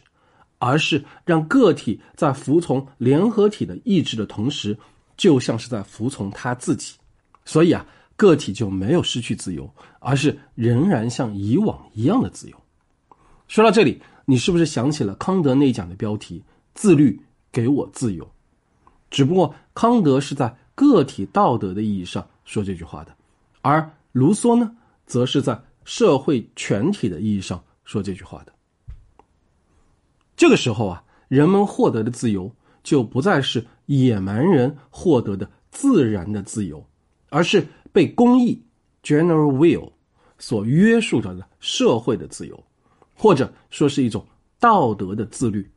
而是让个体在服从联合体的意志的同时，就像是在服从他自己。所以啊，个体就没有失去自由，而是仍然像以往一样的自由。说到这里，你是不是想起了康德那讲的标题“自律给我自由”？只不过康德是在个体道德的意义上说这句话的，而卢梭呢，则是在社会全体的意义上说这句话的。这个时候啊，人们获得的自由就不再是野蛮人获得的自然的自由，而是被公义 （general will） 所约束着的社会的自由，或者说是一种道德的自律。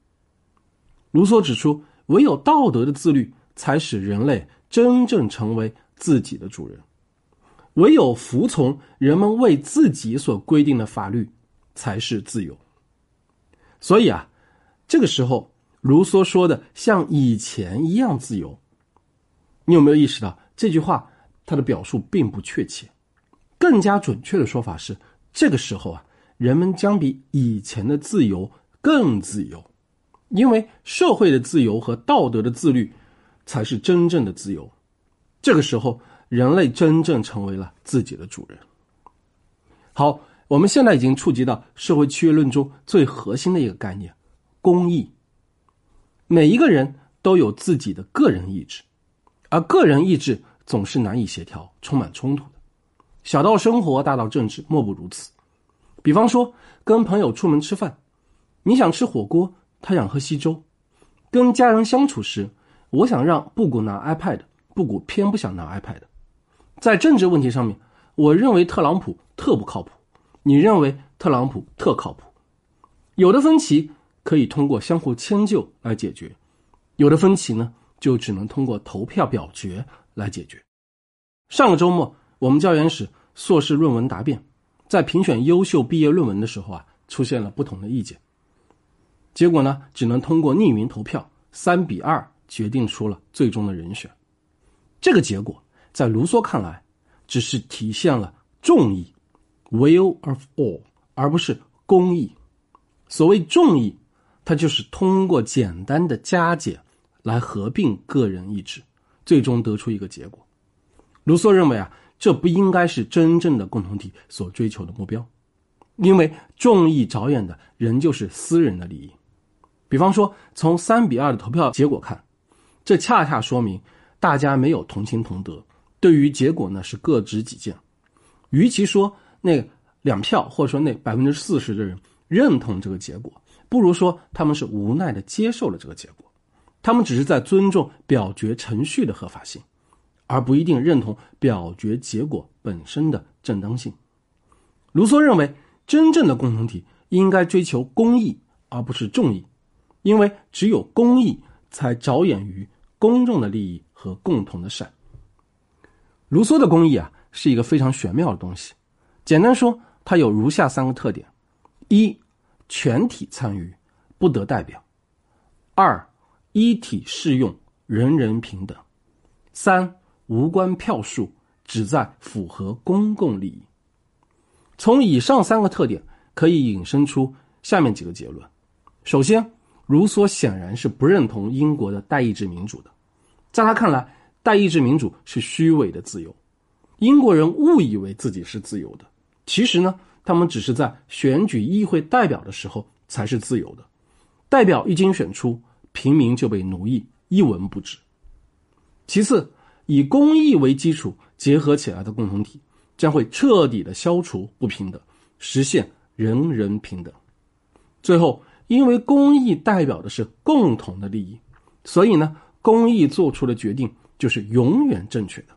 卢梭指出。唯有道德的自律，才使人类真正成为自己的主人；唯有服从人们为自己所规定的法律，才是自由。所以啊，这个时候，卢梭说的像以前一样自由，你有没有意识到这句话它的表述并不确切？更加准确的说法是，这个时候啊，人们将比以前的自由更自由。因为社会的自由和道德的自律，才是真正的自由。这个时候，人类真正成为了自己的主人。好，我们现在已经触及到社会契约论中最核心的一个概念——公义。每一个人都有自己的个人意志，而个人意志总是难以协调、充满冲突的。小到生活，大到政治，莫不如此。比方说，跟朋友出门吃饭，你想吃火锅。他想喝稀粥，跟家人相处时，我想让布谷拿 iPad，布谷偏不想拿 iPad。在政治问题上面，我认为特朗普特不靠谱，你认为特朗普特靠谱。有的分歧可以通过相互迁就来解决，有的分歧呢就只能通过投票表决来解决。上个周末，我们教研室硕士论文答辩，在评选优秀毕业论文的时候啊，出现了不同的意见。结果呢，只能通过匿名投票，三比二决定出了最终的人选。这个结果在卢梭看来，只是体现了众义 （will of all），而不是公义。所谓众义，它就是通过简单的加减来合并个人意志，最终得出一个结果。卢梭认为啊，这不应该是真正的共同体所追求的目标，因为众议着眼的仍旧是私人的利益。比方说，从三比二的投票结果看，这恰恰说明大家没有同情同德，对于结果呢是各执己见。与其说那两票或者说那百分之四十的人认同这个结果，不如说他们是无奈的接受了这个结果。他们只是在尊重表决程序的合法性，而不一定认同表决结果本身的正当性。卢梭认为，真正的共同体应该追求公义，而不是众义。因为只有公益才着眼于公众的利益和共同的善。卢梭的公益啊，是一个非常玄妙的东西。简单说，它有如下三个特点：一、全体参与，不得代表；二、一体适用，人人平等；三、无关票数，只在符合公共利益。从以上三个特点，可以引申出下面几个结论：首先，卢梭显然是不认同英国的代议制民主的，在他看来，代议制民主是虚伪的自由。英国人误以为自己是自由的，其实呢，他们只是在选举议会代表的时候才是自由的。代表一经选出，平民就被奴役，一文不值。其次，以公益为基础结合起来的共同体，将会彻底的消除不平等，实现人人平等。最后。因为公益代表的是共同的利益，所以呢，公益做出的决定就是永远正确的，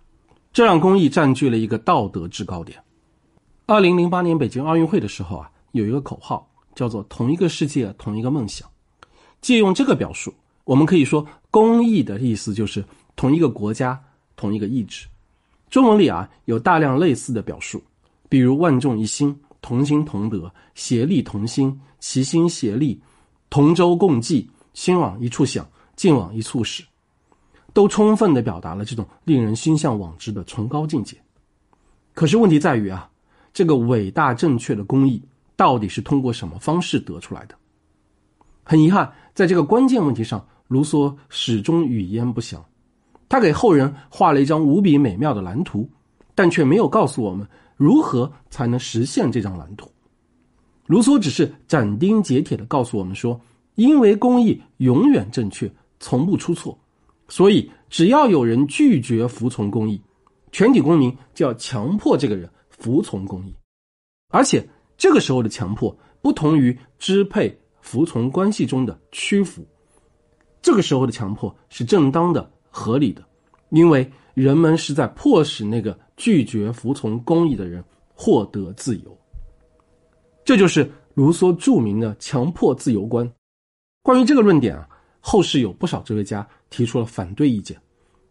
这让公益占据了一个道德制高点。二零零八年北京奥运会的时候啊，有一个口号叫做“同一个世界，同一个梦想”。借用这个表述，我们可以说，公益的意思就是同一个国家，同一个意志。中文里啊，有大量类似的表述，比如“万众一心”。同心同德，协力同心，齐心协力，同舟共济，心往一处想，劲往一处使，都充分的表达了这种令人心向往之的崇高境界。可是问题在于啊，这个伟大正确的公益到底是通过什么方式得出来的？很遗憾，在这个关键问题上，卢梭始终语焉不详。他给后人画了一张无比美妙的蓝图，但却没有告诉我们。如何才能实现这张蓝图？卢梭只是斩钉截铁的告诉我们说：“因为公益永远正确，从不出错，所以只要有人拒绝服从公益，全体公民就要强迫这个人服从公义。而且这个时候的强迫不同于支配服从关系中的屈服，这个时候的强迫是正当的、合理的，因为人们是在迫使那个。”拒绝服从公义的人获得自由，这就是卢梭著名的强迫自由观。关于这个论点啊，后世有不少哲学家提出了反对意见。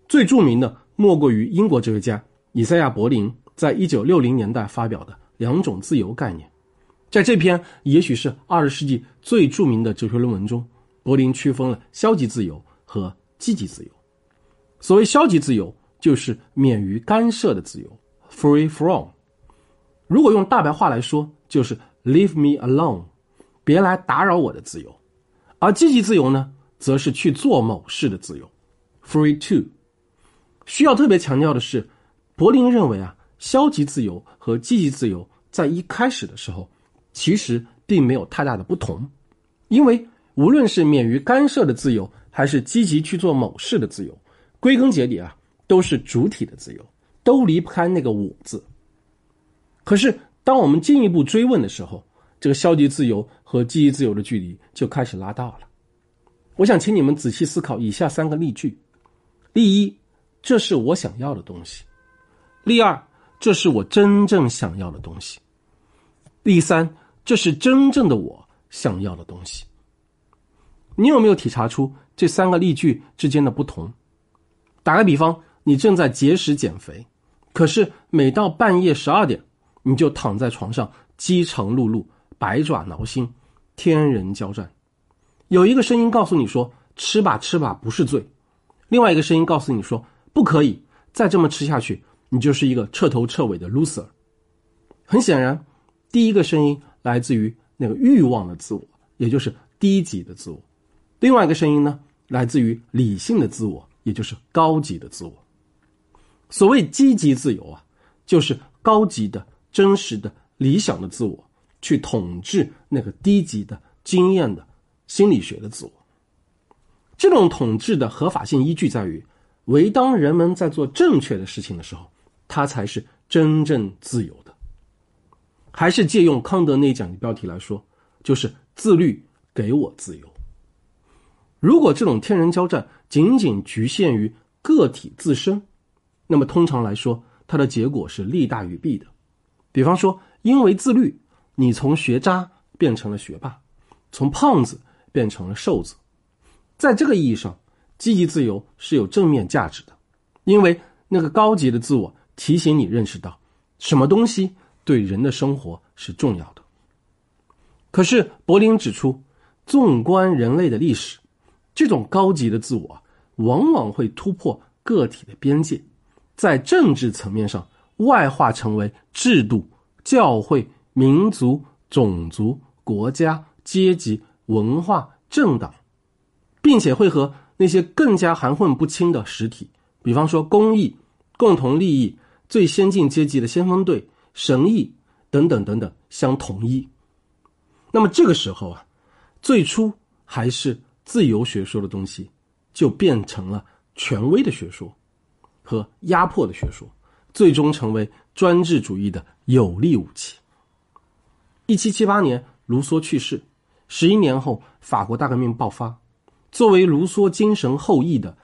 最著名的莫过于英国哲学家以赛亚·柏林在一九六零年代发表的两种自由概念。在这篇也许是二十世纪最著名的哲学论文中，柏林区分了消极自由和积极自由。所谓消极自由。就是免于干涉的自由，free from。如果用大白话来说，就是 leave me alone，别来打扰我的自由。而积极自由呢，则是去做某事的自由，free to。需要特别强调的是，柏林认为啊，消极自由和积极自由在一开始的时候，其实并没有太大的不同，因为无论是免于干涉的自由，还是积极去做某事的自由，归根结底啊。都是主体的自由，都离不开那个“我”字。可是，当我们进一步追问的时候，这个消极自由和积极自由的距离就开始拉大了。我想请你们仔细思考以下三个例句：例一，这是我想要的东西；例二，这是我真正想要的东西；第三，这是真正的我想要的东西。你有没有体察出这三个例句之间的不同？打个比方。你正在节食减肥，可是每到半夜十二点，你就躺在床上饥肠辘辘、百爪挠心、天人交战。有一个声音告诉你说：“吃吧，吃吧，不是罪。”另外一个声音告诉你说：“不可以再这么吃下去，你就是一个彻头彻尾的 loser。”很显然，第一个声音来自于那个欲望的自我，也就是低级的自我；另外一个声音呢，来自于理性的自我，也就是高级的自我。所谓积极自由啊，就是高级的、真实的、理想的自我去统治那个低级的、经验的、心理学的自我。这种统治的合法性依据在于，唯当人们在做正确的事情的时候，他才是真正自由的。还是借用康德那讲的标题来说，就是自律给我自由。如果这种天人交战仅仅局限于个体自身，那么通常来说，它的结果是利大于弊的。比方说，因为自律，你从学渣变成了学霸，从胖子变成了瘦子。在这个意义上，积极自由是有正面价值的，因为那个高级的自我提醒你认识到什么东西对人的生活是重要的。可是柏林指出，纵观人类的历史，这种高级的自我往往会突破个体的边界，在政治层面上外化成为制度、教会、民族、种族、国家、阶级、文化、政党，并且会和那些更加含混不清的实体，比方说公益、共同利益、最先进阶级的先锋队、神意等等等等相统一。那么这个时候啊，最初还是自由学说的东西，就变成了权威的学说和压迫的学说，最终成为专制主义的有力武器。一七七八年，卢梭去世，十一年后，法国大革命爆发。作为卢梭精神后裔的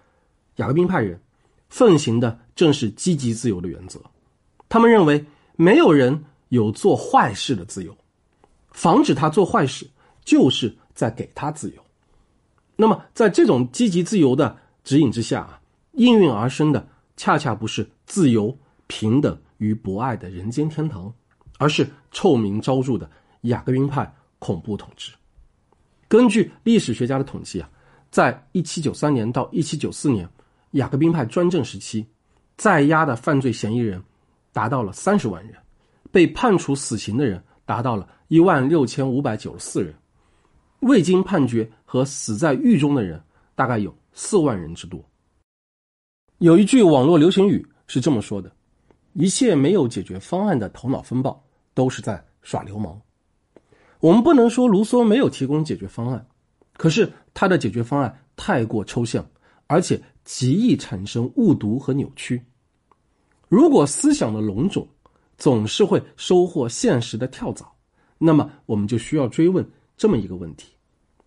雅各宾派人，奉行的正是积极自由的原则。他们认为，没有人有做坏事的自由。防止他做坏事，就是在给他自由。那么，在这种积极自由的指引之下啊，应运而生的恰恰不是自由、平等与博爱的人间天堂，而是臭名昭著的雅各宾派恐怖统治。根据历史学家的统计啊，在一七九三年到一七九四年雅各宾派专政时期，在押的犯罪嫌疑人达到了三十万人，被判处死刑的人达到了。一万六千五百九十四人，未经判决和死在狱中的人大概有四万人之多。有一句网络流行语是这么说的：“一切没有解决方案的头脑风暴都是在耍流氓。”我们不能说卢梭没有提供解决方案，可是他的解决方案太过抽象，而且极易产生误读和扭曲。如果思想的笼种总是会收获现实的跳蚤。那么，我们就需要追问这么一个问题：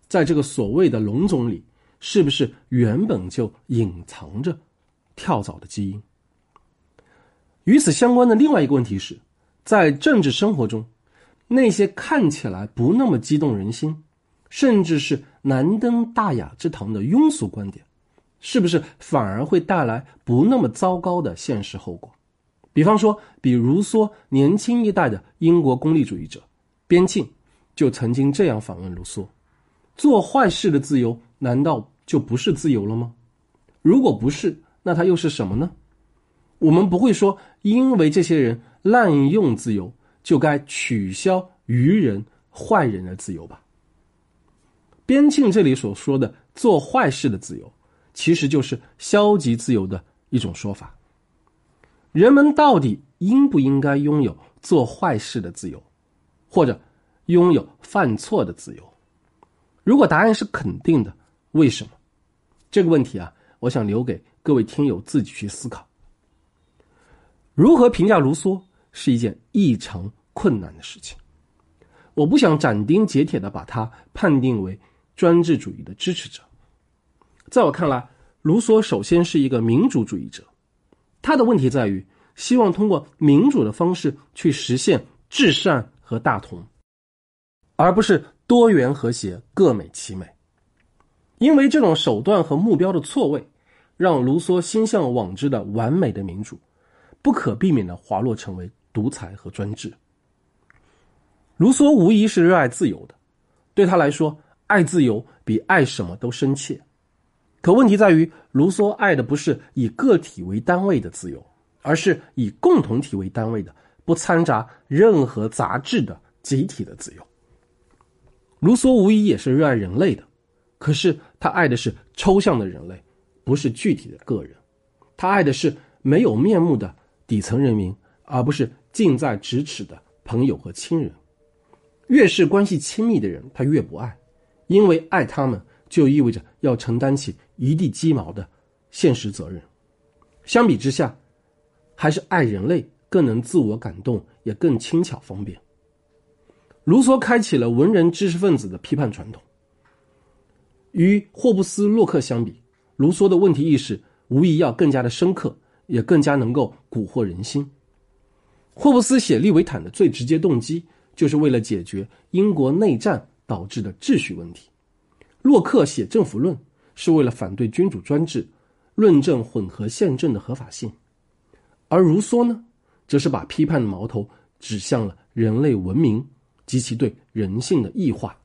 在这个所谓的龙种里，是不是原本就隐藏着跳蚤的基因？与此相关的另外一个问题是，在政治生活中，那些看起来不那么激动人心，甚至是难登大雅之堂的庸俗观点，是不是反而会带来不那么糟糕的现实后果？比方说，比如说年轻一代的英国功利主义者。边沁就曾经这样反问卢梭：“做坏事的自由难道就不是自由了吗？如果不是，那它又是什么呢？我们不会说，因为这些人滥用自由，就该取消愚人、坏人的自由吧？”边沁这里所说的做坏事的自由，其实就是消极自由的一种说法。人们到底应不应该拥有做坏事的自由？或者拥有犯错的自由，如果答案是肯定的，为什么？这个问题啊，我想留给各位听友自己去思考。如何评价卢梭是一件异常困难的事情，我不想斩钉截铁的把他判定为专制主义的支持者。在我看来，卢梭首先是一个民主主义者，他的问题在于希望通过民主的方式去实现至善。和大同，而不是多元和谐、各美其美。因为这种手段和目标的错位，让卢梭心向往之的完美的民主，不可避免的滑落成为独裁和专制。卢梭无疑是热爱自由的，对他来说，爱自由比爱什么都深切。可问题在于，卢梭爱的不是以个体为单位的自由，而是以共同体为单位的。不掺杂任何杂质的集体的自由。卢梭无疑也是热爱人类的，可是他爱的是抽象的人类，不是具体的个人。他爱的是没有面目的底层人民，而不是近在咫尺的朋友和亲人。越是关系亲密的人，他越不爱，因为爱他们就意味着要承担起一地鸡毛的现实责任。相比之下，还是爱人类。更能自我感动，也更轻巧方便。卢梭开启了文人知识分子的批判传统。与霍布斯、洛克相比，卢梭的问题意识无疑要更加的深刻，也更加能够蛊惑人心。霍布斯写《利维坦》的最直接动机，就是为了解决英国内战导致的秩序问题；洛克写《政府论》，是为了反对君主专制，论证混合宪政的合法性。而卢梭呢，则是把批判的矛头指向了人类文明及其对人性的异化。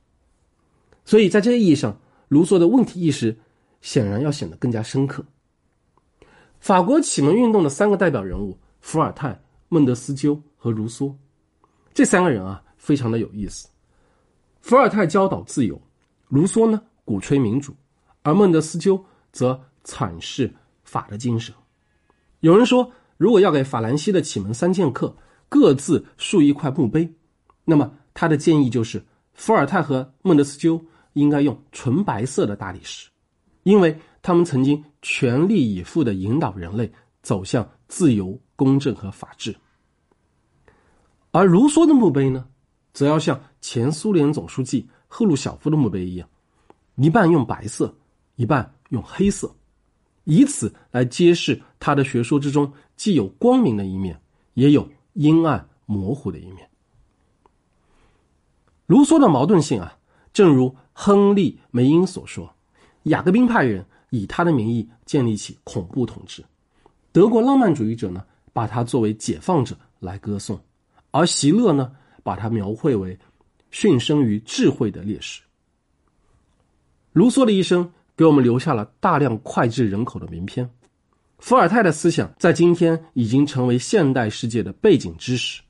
所以在这个意义上，卢梭的问题意识显然要显得更加深刻。法国启蒙运动的三个代表人物伏尔泰、孟德斯鸠和卢梭，这三个人啊，非常的有意思。伏尔泰教导自由，卢梭呢鼓吹民主，而孟德斯鸠则阐释法的精神。有人说，如果要给法兰西的启蒙三剑客各自竖一块墓碑，那么他的建议就是，伏尔泰和孟德斯鸠应该用纯白色的大理石，因为他们曾经全力以赴的引导人类走向自由、公正和法治。而卢梭的墓碑呢，则要像前苏联总书记赫鲁晓夫的墓碑一样，一半用白色，一半用黑色，以此来揭示他的学说之中既有光明的一面，也有阴暗模糊的一面。卢梭的矛盾性啊，正如亨利·梅因所说：“雅各宾派人以他的名义建立起恐怖统治，德国浪漫主义者呢，把他作为解放者来歌颂，而席勒呢。”把他描绘为驯生于智慧的烈士。卢梭的一生给我们留下了大量脍炙人口的名篇。伏尔泰的思想在今天已经成为现代世界的背景知识，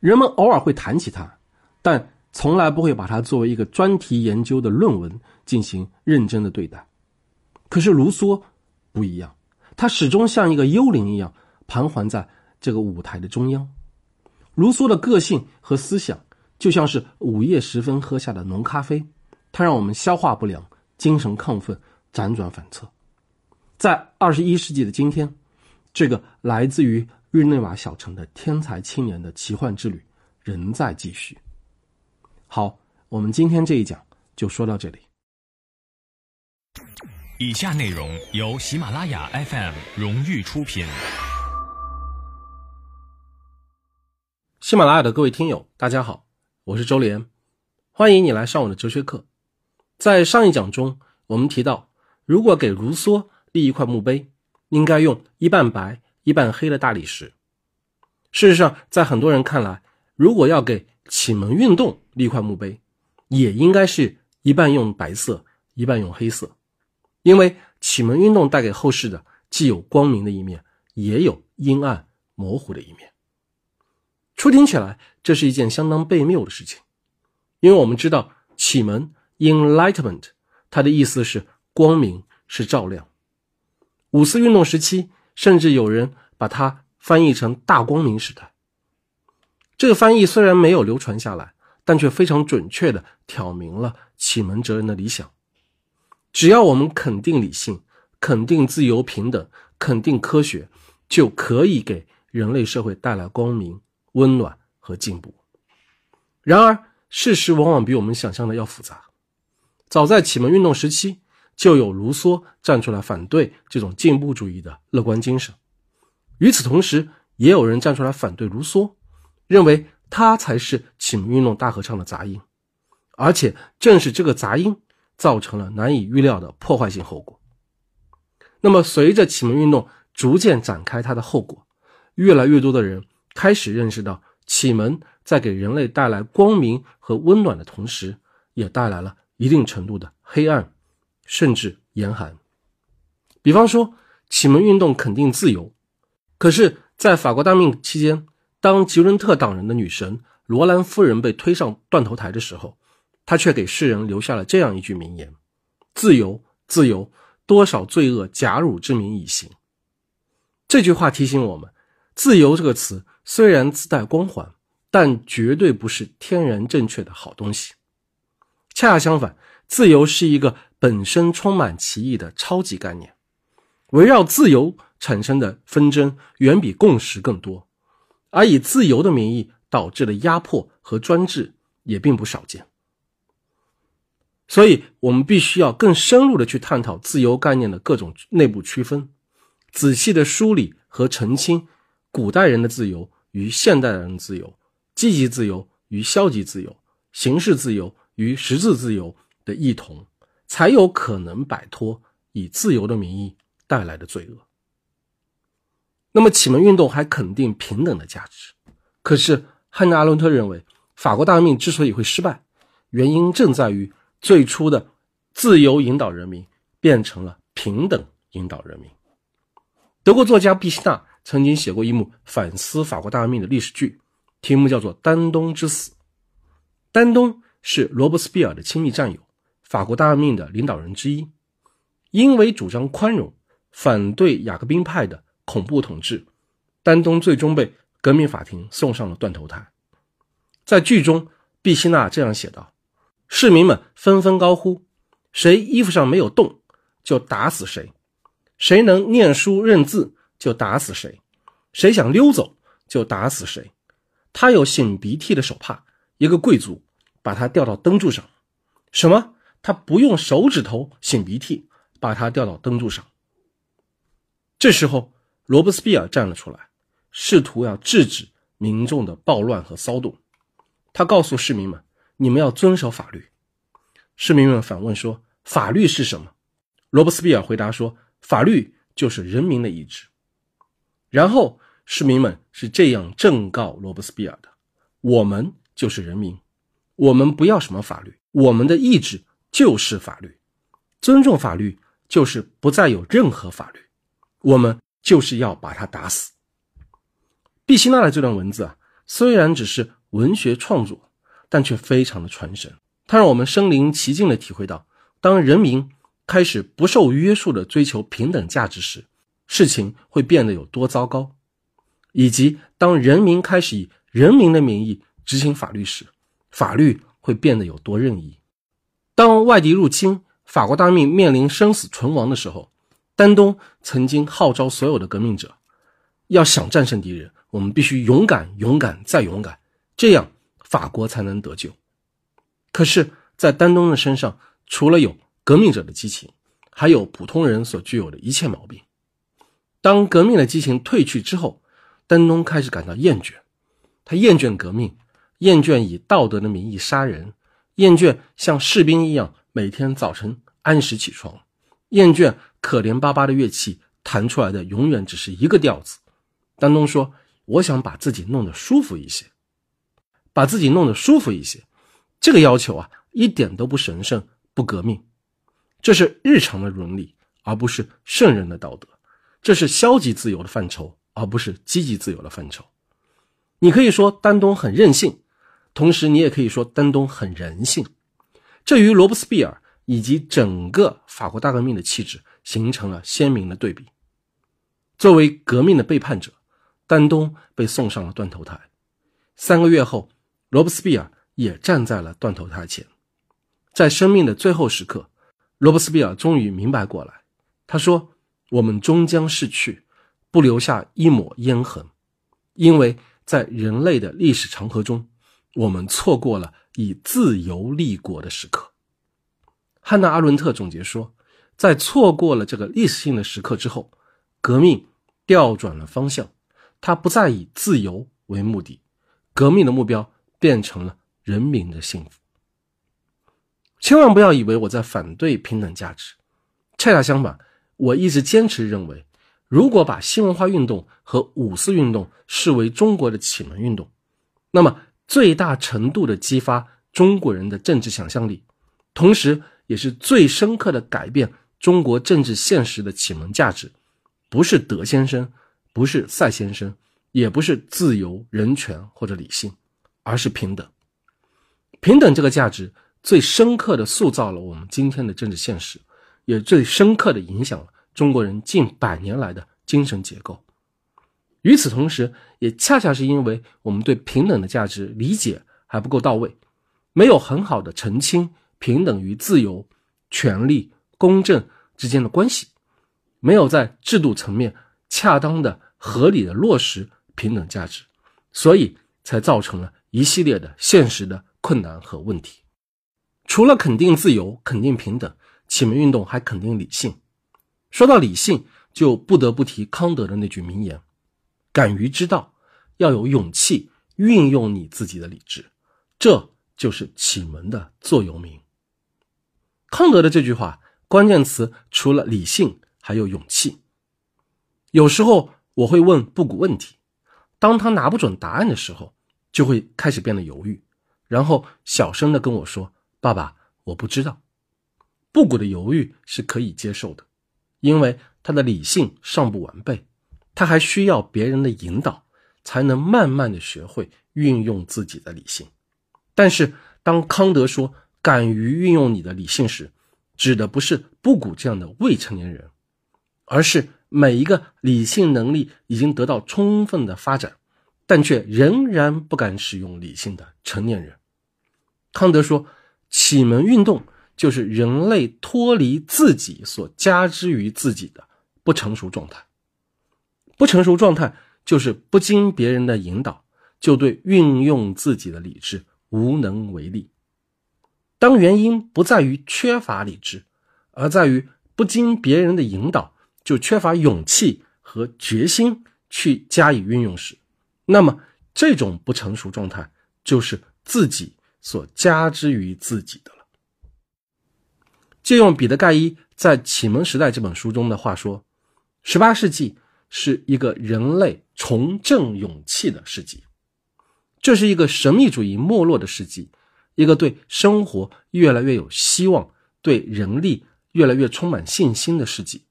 人们偶尔会谈起他，但从来不会把它作为一个专题研究的论文进行认真的对待。可是卢梭不一样，他始终像一个幽灵一样盘桓在这个舞台的中央。卢梭的个性和思想就像是午夜时分喝下的浓咖啡，它让我们消化不良、精神亢奋、辗转反侧。在二十一世纪的今天，这个来自于日内瓦小城的天才青年的奇幻之旅仍在继续。好，我们今天这一讲就说到这里。以下内容由喜马拉雅 FM 荣誉出品。喜马拉雅的各位听友，大家好，我是周连，欢迎你来上我的哲学课。在上一讲中，我们提到，如果给卢梭立一块墓碑，应该用一半白一半黑的大理石。事实上，在很多人看来，如果要给启蒙运动立块墓碑，也应该是一半用白色，一半用黑色，因为启蒙运动带给后世的既有光明的一面，也有阴暗模糊的一面。初听起来，这是一件相当悖谬的事情，因为我们知道启蒙 （enlightenment） 它的意思是光明，是照亮。五四运动时期，甚至有人把它翻译成“大光明时代”。这个翻译虽然没有流传下来，但却非常准确的挑明了启蒙哲人的理想：只要我们肯定理性，肯定自由平等，肯定科学，就可以给人类社会带来光明。温暖和进步。然而，事实往往比我们想象的要复杂。早在启蒙运动时期，就有卢梭站出来反对这种进步主义的乐观精神。与此同时，也有人站出来反对卢梭，认为他才是启蒙运动大合唱的杂音，而且正是这个杂音造成了难以预料的破坏性后果。那么，随着启蒙运动逐渐展开，它的后果，越来越多的人。开始认识到，启蒙在给人类带来光明和温暖的同时，也带来了一定程度的黑暗，甚至严寒。比方说，启蒙运动肯定自由，可是，在法国大革命期间，当吉伦特党人的女神罗兰夫人被推上断头台的时候，她却给世人留下了这样一句名言：“自由，自由，多少罪恶假汝之名以行。”这句话提醒我们，“自由”这个词。虽然自带光环，但绝对不是天然正确的好东西。恰恰相反，自由是一个本身充满歧义的超级概念。围绕自由产生的纷争远比共识更多，而以自由的名义导致的压迫和专制也并不少见。所以，我们必须要更深入的去探讨自由概念的各种内部区分，仔细的梳理和澄清古代人的自由。与现代人的自由、积极自由与消极自由、形式自由与实质自由的异同，才有可能摆脱以自由的名义带来的罪恶。那么启蒙运动还肯定平等的价值。可是汉娜·阿伦特认为，法国大革命之所以会失败，原因正在于最初的自由引导人民变成了平等引导人民。德国作家毕希纳曾经写过一幕反思法国大革命的历史剧，题目叫做《丹东之死》。丹东是罗伯斯庇尔的亲密战友，法国大革命的领导人之一。因为主张宽容，反对雅各宾派的恐怖统治，丹东最终被革命法庭送上了断头台。在剧中，毕希纳这样写道：“市民们纷纷高呼，谁衣服上没有洞，就打死谁。”谁能念书认字，就打死谁；谁想溜走，就打死谁。他有擤鼻涕的手帕，一个贵族把他吊到灯柱上。什么？他不用手指头擤鼻涕，把他吊到灯柱上。这时候，罗伯斯庇尔站了出来，试图要制止民众的暴乱和骚动。他告诉市民们：“你们要遵守法律。”市民们反问说：“法律是什么？”罗伯斯庇尔回答说。法律就是人民的意志。然后市民们是这样正告罗伯斯庇尔的：“我们就是人民，我们不要什么法律，我们的意志就是法律。尊重法律就是不再有任何法律，我们就是要把他打死。”毕希纳的这段文字啊，虽然只是文学创作，但却非常的传神。它让我们身临其境的体会到，当人民。开始不受约束的追求平等价值时，事情会变得有多糟糕；以及当人民开始以人民的名义执行法律时，法律会变得有多任意。当外敌入侵，法国大革命面临生死存亡的时候，丹东曾经号召所有的革命者：要想战胜敌人，我们必须勇敢、勇敢再勇敢，这样法国才能得救。可是，在丹东的身上，除了有革命者的激情，还有普通人所具有的一切毛病。当革命的激情褪去之后，丹东开始感到厌倦。他厌倦革命，厌倦以道德的名义杀人，厌倦像士兵一样每天早晨按时起床，厌倦可怜巴巴的乐器弹出来的永远只是一个调子。丹东说：“我想把自己弄得舒服一些，把自己弄得舒服一些。”这个要求啊，一点都不神圣，不革命。这是日常的伦理，而不是圣人的道德；这是消极自由的范畴，而不是积极自由的范畴。你可以说丹东很任性，同时你也可以说丹东很人性。这与罗伯斯庇尔以及整个法国大革命的气质形成了鲜明的对比。作为革命的背叛者，丹东被送上了断头台。三个月后，罗伯斯庇尔也站在了断头台前，在生命的最后时刻。罗伯斯庇尔终于明白过来，他说：“我们终将逝去，不留下一抹烟痕，因为在人类的历史长河中，我们错过了以自由立国的时刻。”汉娜·阿伦特总结说：“在错过了这个历史性的时刻之后，革命调转了方向，它不再以自由为目的，革命的目标变成了人民的幸福。”千万不要以为我在反对平等价值，恰恰相反，我一直坚持认为，如果把新文化运动和五四运动视为中国的启蒙运动，那么最大程度的激发中国人的政治想象力，同时也是最深刻的改变中国政治现实的启蒙价值，不是德先生，不是赛先生，也不是自由、人权或者理性，而是平等。平等这个价值。最深刻的塑造了我们今天的政治现实，也最深刻的影响了中国人近百年来的精神结构。与此同时，也恰恰是因为我们对平等的价值理解还不够到位，没有很好的澄清平等与自由、权利、公正之间的关系，没有在制度层面恰当的、合理的落实平等价值，所以才造成了一系列的现实的困难和问题。除了肯定自由、肯定平等，启蒙运动还肯定理性。说到理性，就不得不提康德的那句名言：“敢于知道，要有勇气运用你自己的理智。”这就是启蒙的座右铭。康德的这句话关键词除了理性，还有勇气。有时候我会问布谷问题，当他拿不准答案的时候，就会开始变得犹豫，然后小声的跟我说：“爸爸，我不知道。”布谷的犹豫是可以接受的，因为他的理性尚不完备，他还需要别人的引导，才能慢慢的学会运用自己的理性。但是当康德说敢于运用你的理性时，指的不是布谷这样的未成年人，而是每一个理性能力已经得到充分的发展，但却仍然不敢使用理性的成年人。康德说，启蒙运动就是人类脱离自己所加之于自己的不成熟状态。不成熟状态就是不经别人的引导，就对运用自己的理智无能为力。当原因不在于缺乏理智，而在于不经别人的引导就缺乏勇气和决心去加以运用时，那么这种不成熟状态就是自己所加之于自己的了。借用彼得盖伊在《启蒙时代》这本书中的话说：“十八世纪是一个人类重振勇气的世纪，这是一个神秘主义没落的世纪。”一个对生活越来越有希望、对人力越来越充满信心的世纪，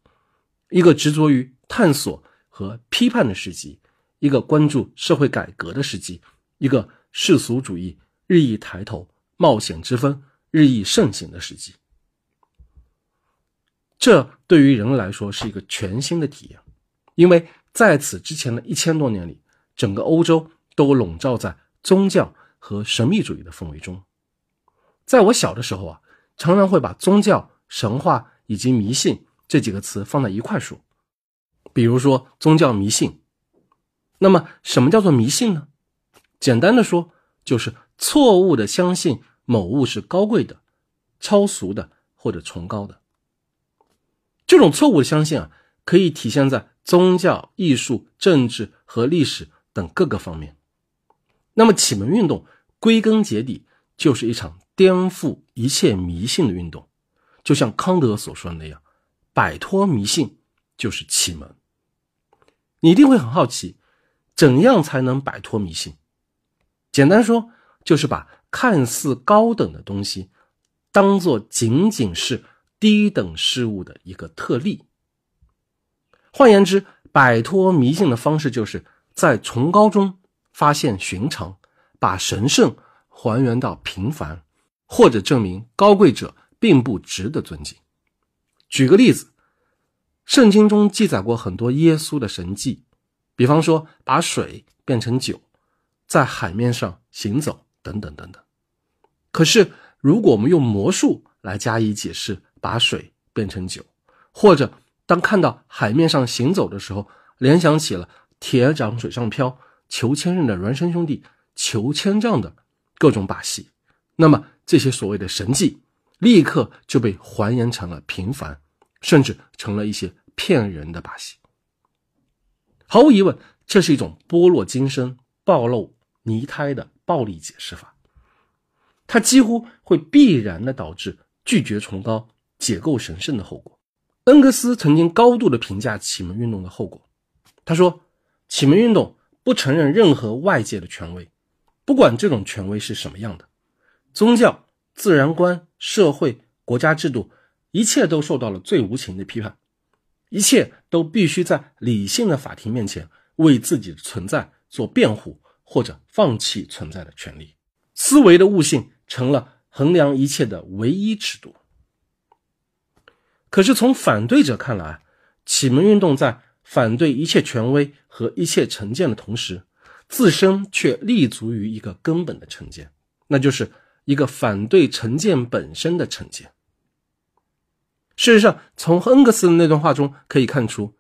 一个执着于探索和批判的世纪，一个关注社会改革的世纪，一个世俗主义日益抬头、冒险之风日益盛行的世纪。这对于人来说是一个全新的体验，因为在此之前的一千多年里，整个欧洲都笼罩在宗教和神秘主义的氛围中。在我小的时候啊，常常会把宗教、神话以及迷信这几个词放在一块说。比如说宗教迷信，那么什么叫做迷信呢？简单的说，就是错误的相信某物是高贵的、超俗的或者崇高的。这种错误的相信啊，可以体现在宗教、艺术、政治和历史等各个方面。那么启蒙运动归根结底就是一场。颠覆一切迷信的运动，就像康德所说的那样，摆脱迷信就是启蒙。你一定会很好奇，怎样才能摆脱迷信？简单说，就是把看似高等的东西，当做仅仅是低等事物的一个特例。换言之，摆脱迷信的方式，就是在崇高中发现寻常，把神圣还原到平凡。或者证明高贵者并不值得尊敬。举个例子，圣经中记载过很多耶稣的神迹，比方说把水变成酒，在海面上行走等等等等。可是，如果我们用魔术来加以解释把水变成酒，或者当看到海面上行走的时候，联想起了铁掌水上漂、裘千仞的孪生兄弟、裘千丈的各种把戏，那么。这些所谓的神迹，立刻就被还原成了平凡，甚至成了一些骗人的把戏。毫无疑问，这是一种剥落今生、暴露泥胎的暴力解释法。它几乎会必然的导致拒绝崇高、解构神圣的后果。恩格斯曾经高度的评价启蒙运动的后果，他说：“启蒙运动不承认任何外界的权威，不管这种权威是什么样的。”宗教、自然观、社会、国家制度，一切都受到了最无情的批判，一切都必须在理性的法庭面前为自己的存在做辩护，或者放弃存在的权利。思维的悟性成了衡量一切的唯一尺度。可是从反对者看来，启蒙运动在反对一切权威和一切成见的同时，自身却立足于一个根本的成见，那就是。一个反对成见本身的成见。事实上，从恩格斯的那段话中可以看出，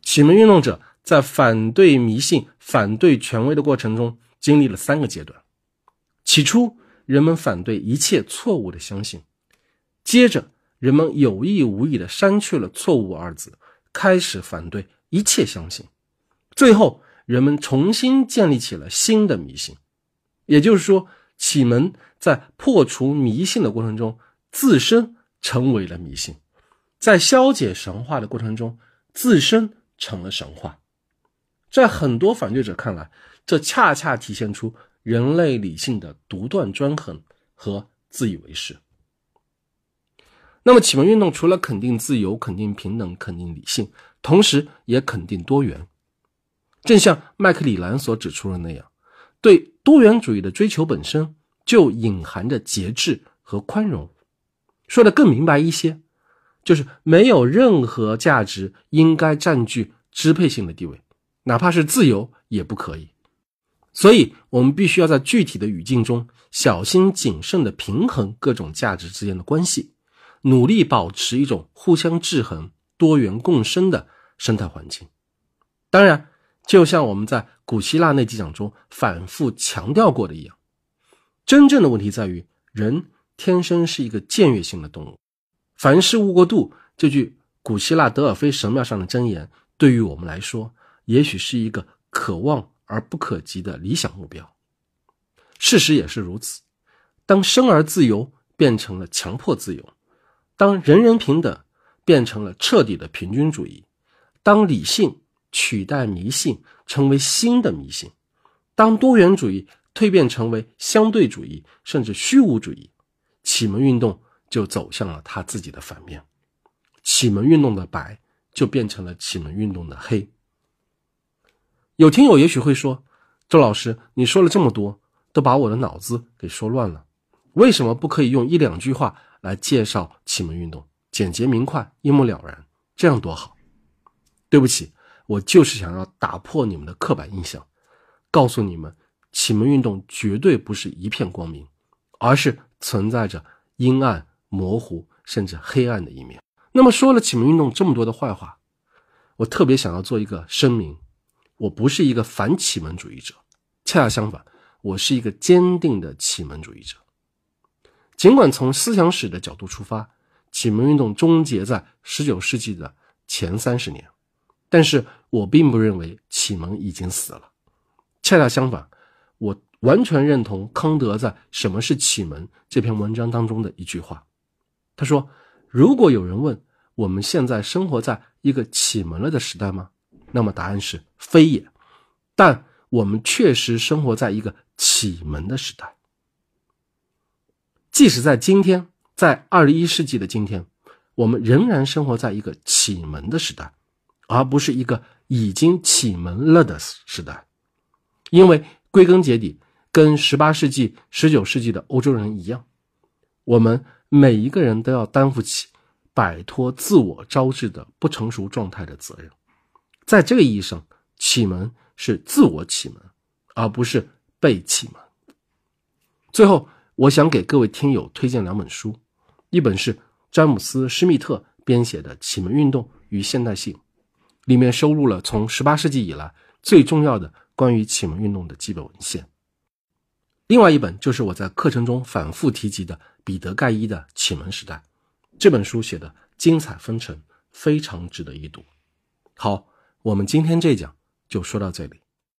启蒙运动者在反对迷信、反对权威的过程中，经历了三个阶段。起初，人们反对一切错误的相信；接着，人们有意无意的删去了“错误”二字，开始反对一切相信；最后，人们重新建立起了新的迷信。也就是说，启蒙。在破除迷信的过程中，自身成为了迷信；在消解神话的过程中，自身成了神话。在很多反对者看来，这恰恰体现出人类理性的独断专横和自以为是。那么，启蒙运动除了肯定自由、肯定平等、肯定理性，同时也肯定多元。正像麦克里兰所指出的那样，对多元主义的追求本身就隐含着节制和宽容。说的更明白一些，就是没有任何价值应该占据支配性的地位。哪怕是自由也不可以，所以我们必须要在具体的语境中小心谨慎地平衡各种价值之间的关系，努力保持一种互相制衡、多元共生的生态环境。当然，就像我们在古希腊那几讲中反复强调过的一样，真正的问题在于人天生是一个僭越性的动物。凡事勿过度，这句古希腊德尔菲神庙上的箴言，对于我们来说。也许是一个可望而不可及的理想目标。事实也是如此。当生而自由变成了强迫自由，当人人平等变成了彻底的平均主义，当理性取代迷信成为新的迷信，当多元主义蜕变成为相对主义甚至虚无主义，启蒙运动就走向了他自己的反面。启蒙运动的白就变成了启蒙运动的黑。有听友也许会说：“周老师，你说了这么多，都把我的脑子给说乱了。为什么不可以用一两句话来介绍启蒙运动，简洁明快，一目了然，这样多好？”对不起，我就是想要打破你们的刻板印象，告诉你们，启蒙运动绝对不是一片光明，而是存在着阴暗、模糊甚至黑暗的一面。那么，说了启蒙运动这么多的坏话，我特别想要做一个声明。我不是一个反启蒙主义者，恰恰相反，我是一个坚定的启蒙主义者。尽管从思想史的角度出发，启蒙运动终结在十九世纪的前三十年，但是我并不认为启蒙已经死了。恰恰相反，我完全认同康德在《什么是启蒙》这篇文章当中的一句话。他说：“如果有人问我们现在生活在一个启蒙了的时代吗？”那么答案是非也，但我们确实生活在一个启蒙的时代。即使在今天，在二十一世纪的今天，我们仍然生活在一个启蒙的时代，而不是一个已经启蒙了的时代。因为归根结底，跟十八世纪、十九世纪的欧洲人一样，我们每一个人都要担负起摆脱自我招致的不成熟状态的责任。在这个意义上，启蒙是自我启蒙，而不是被启蒙。最后，我想给各位听友推荐两本书，一本是詹姆斯·施密特编写的《启蒙运动与现代性》，里面收录了从18世纪以来最重要的关于启蒙运动的基本文献；另外一本就是我在课程中反复提及的彼得·盖伊的《启蒙时代》，这本书写的精彩纷呈，非常值得一读。好。我们今天这讲就说到这里。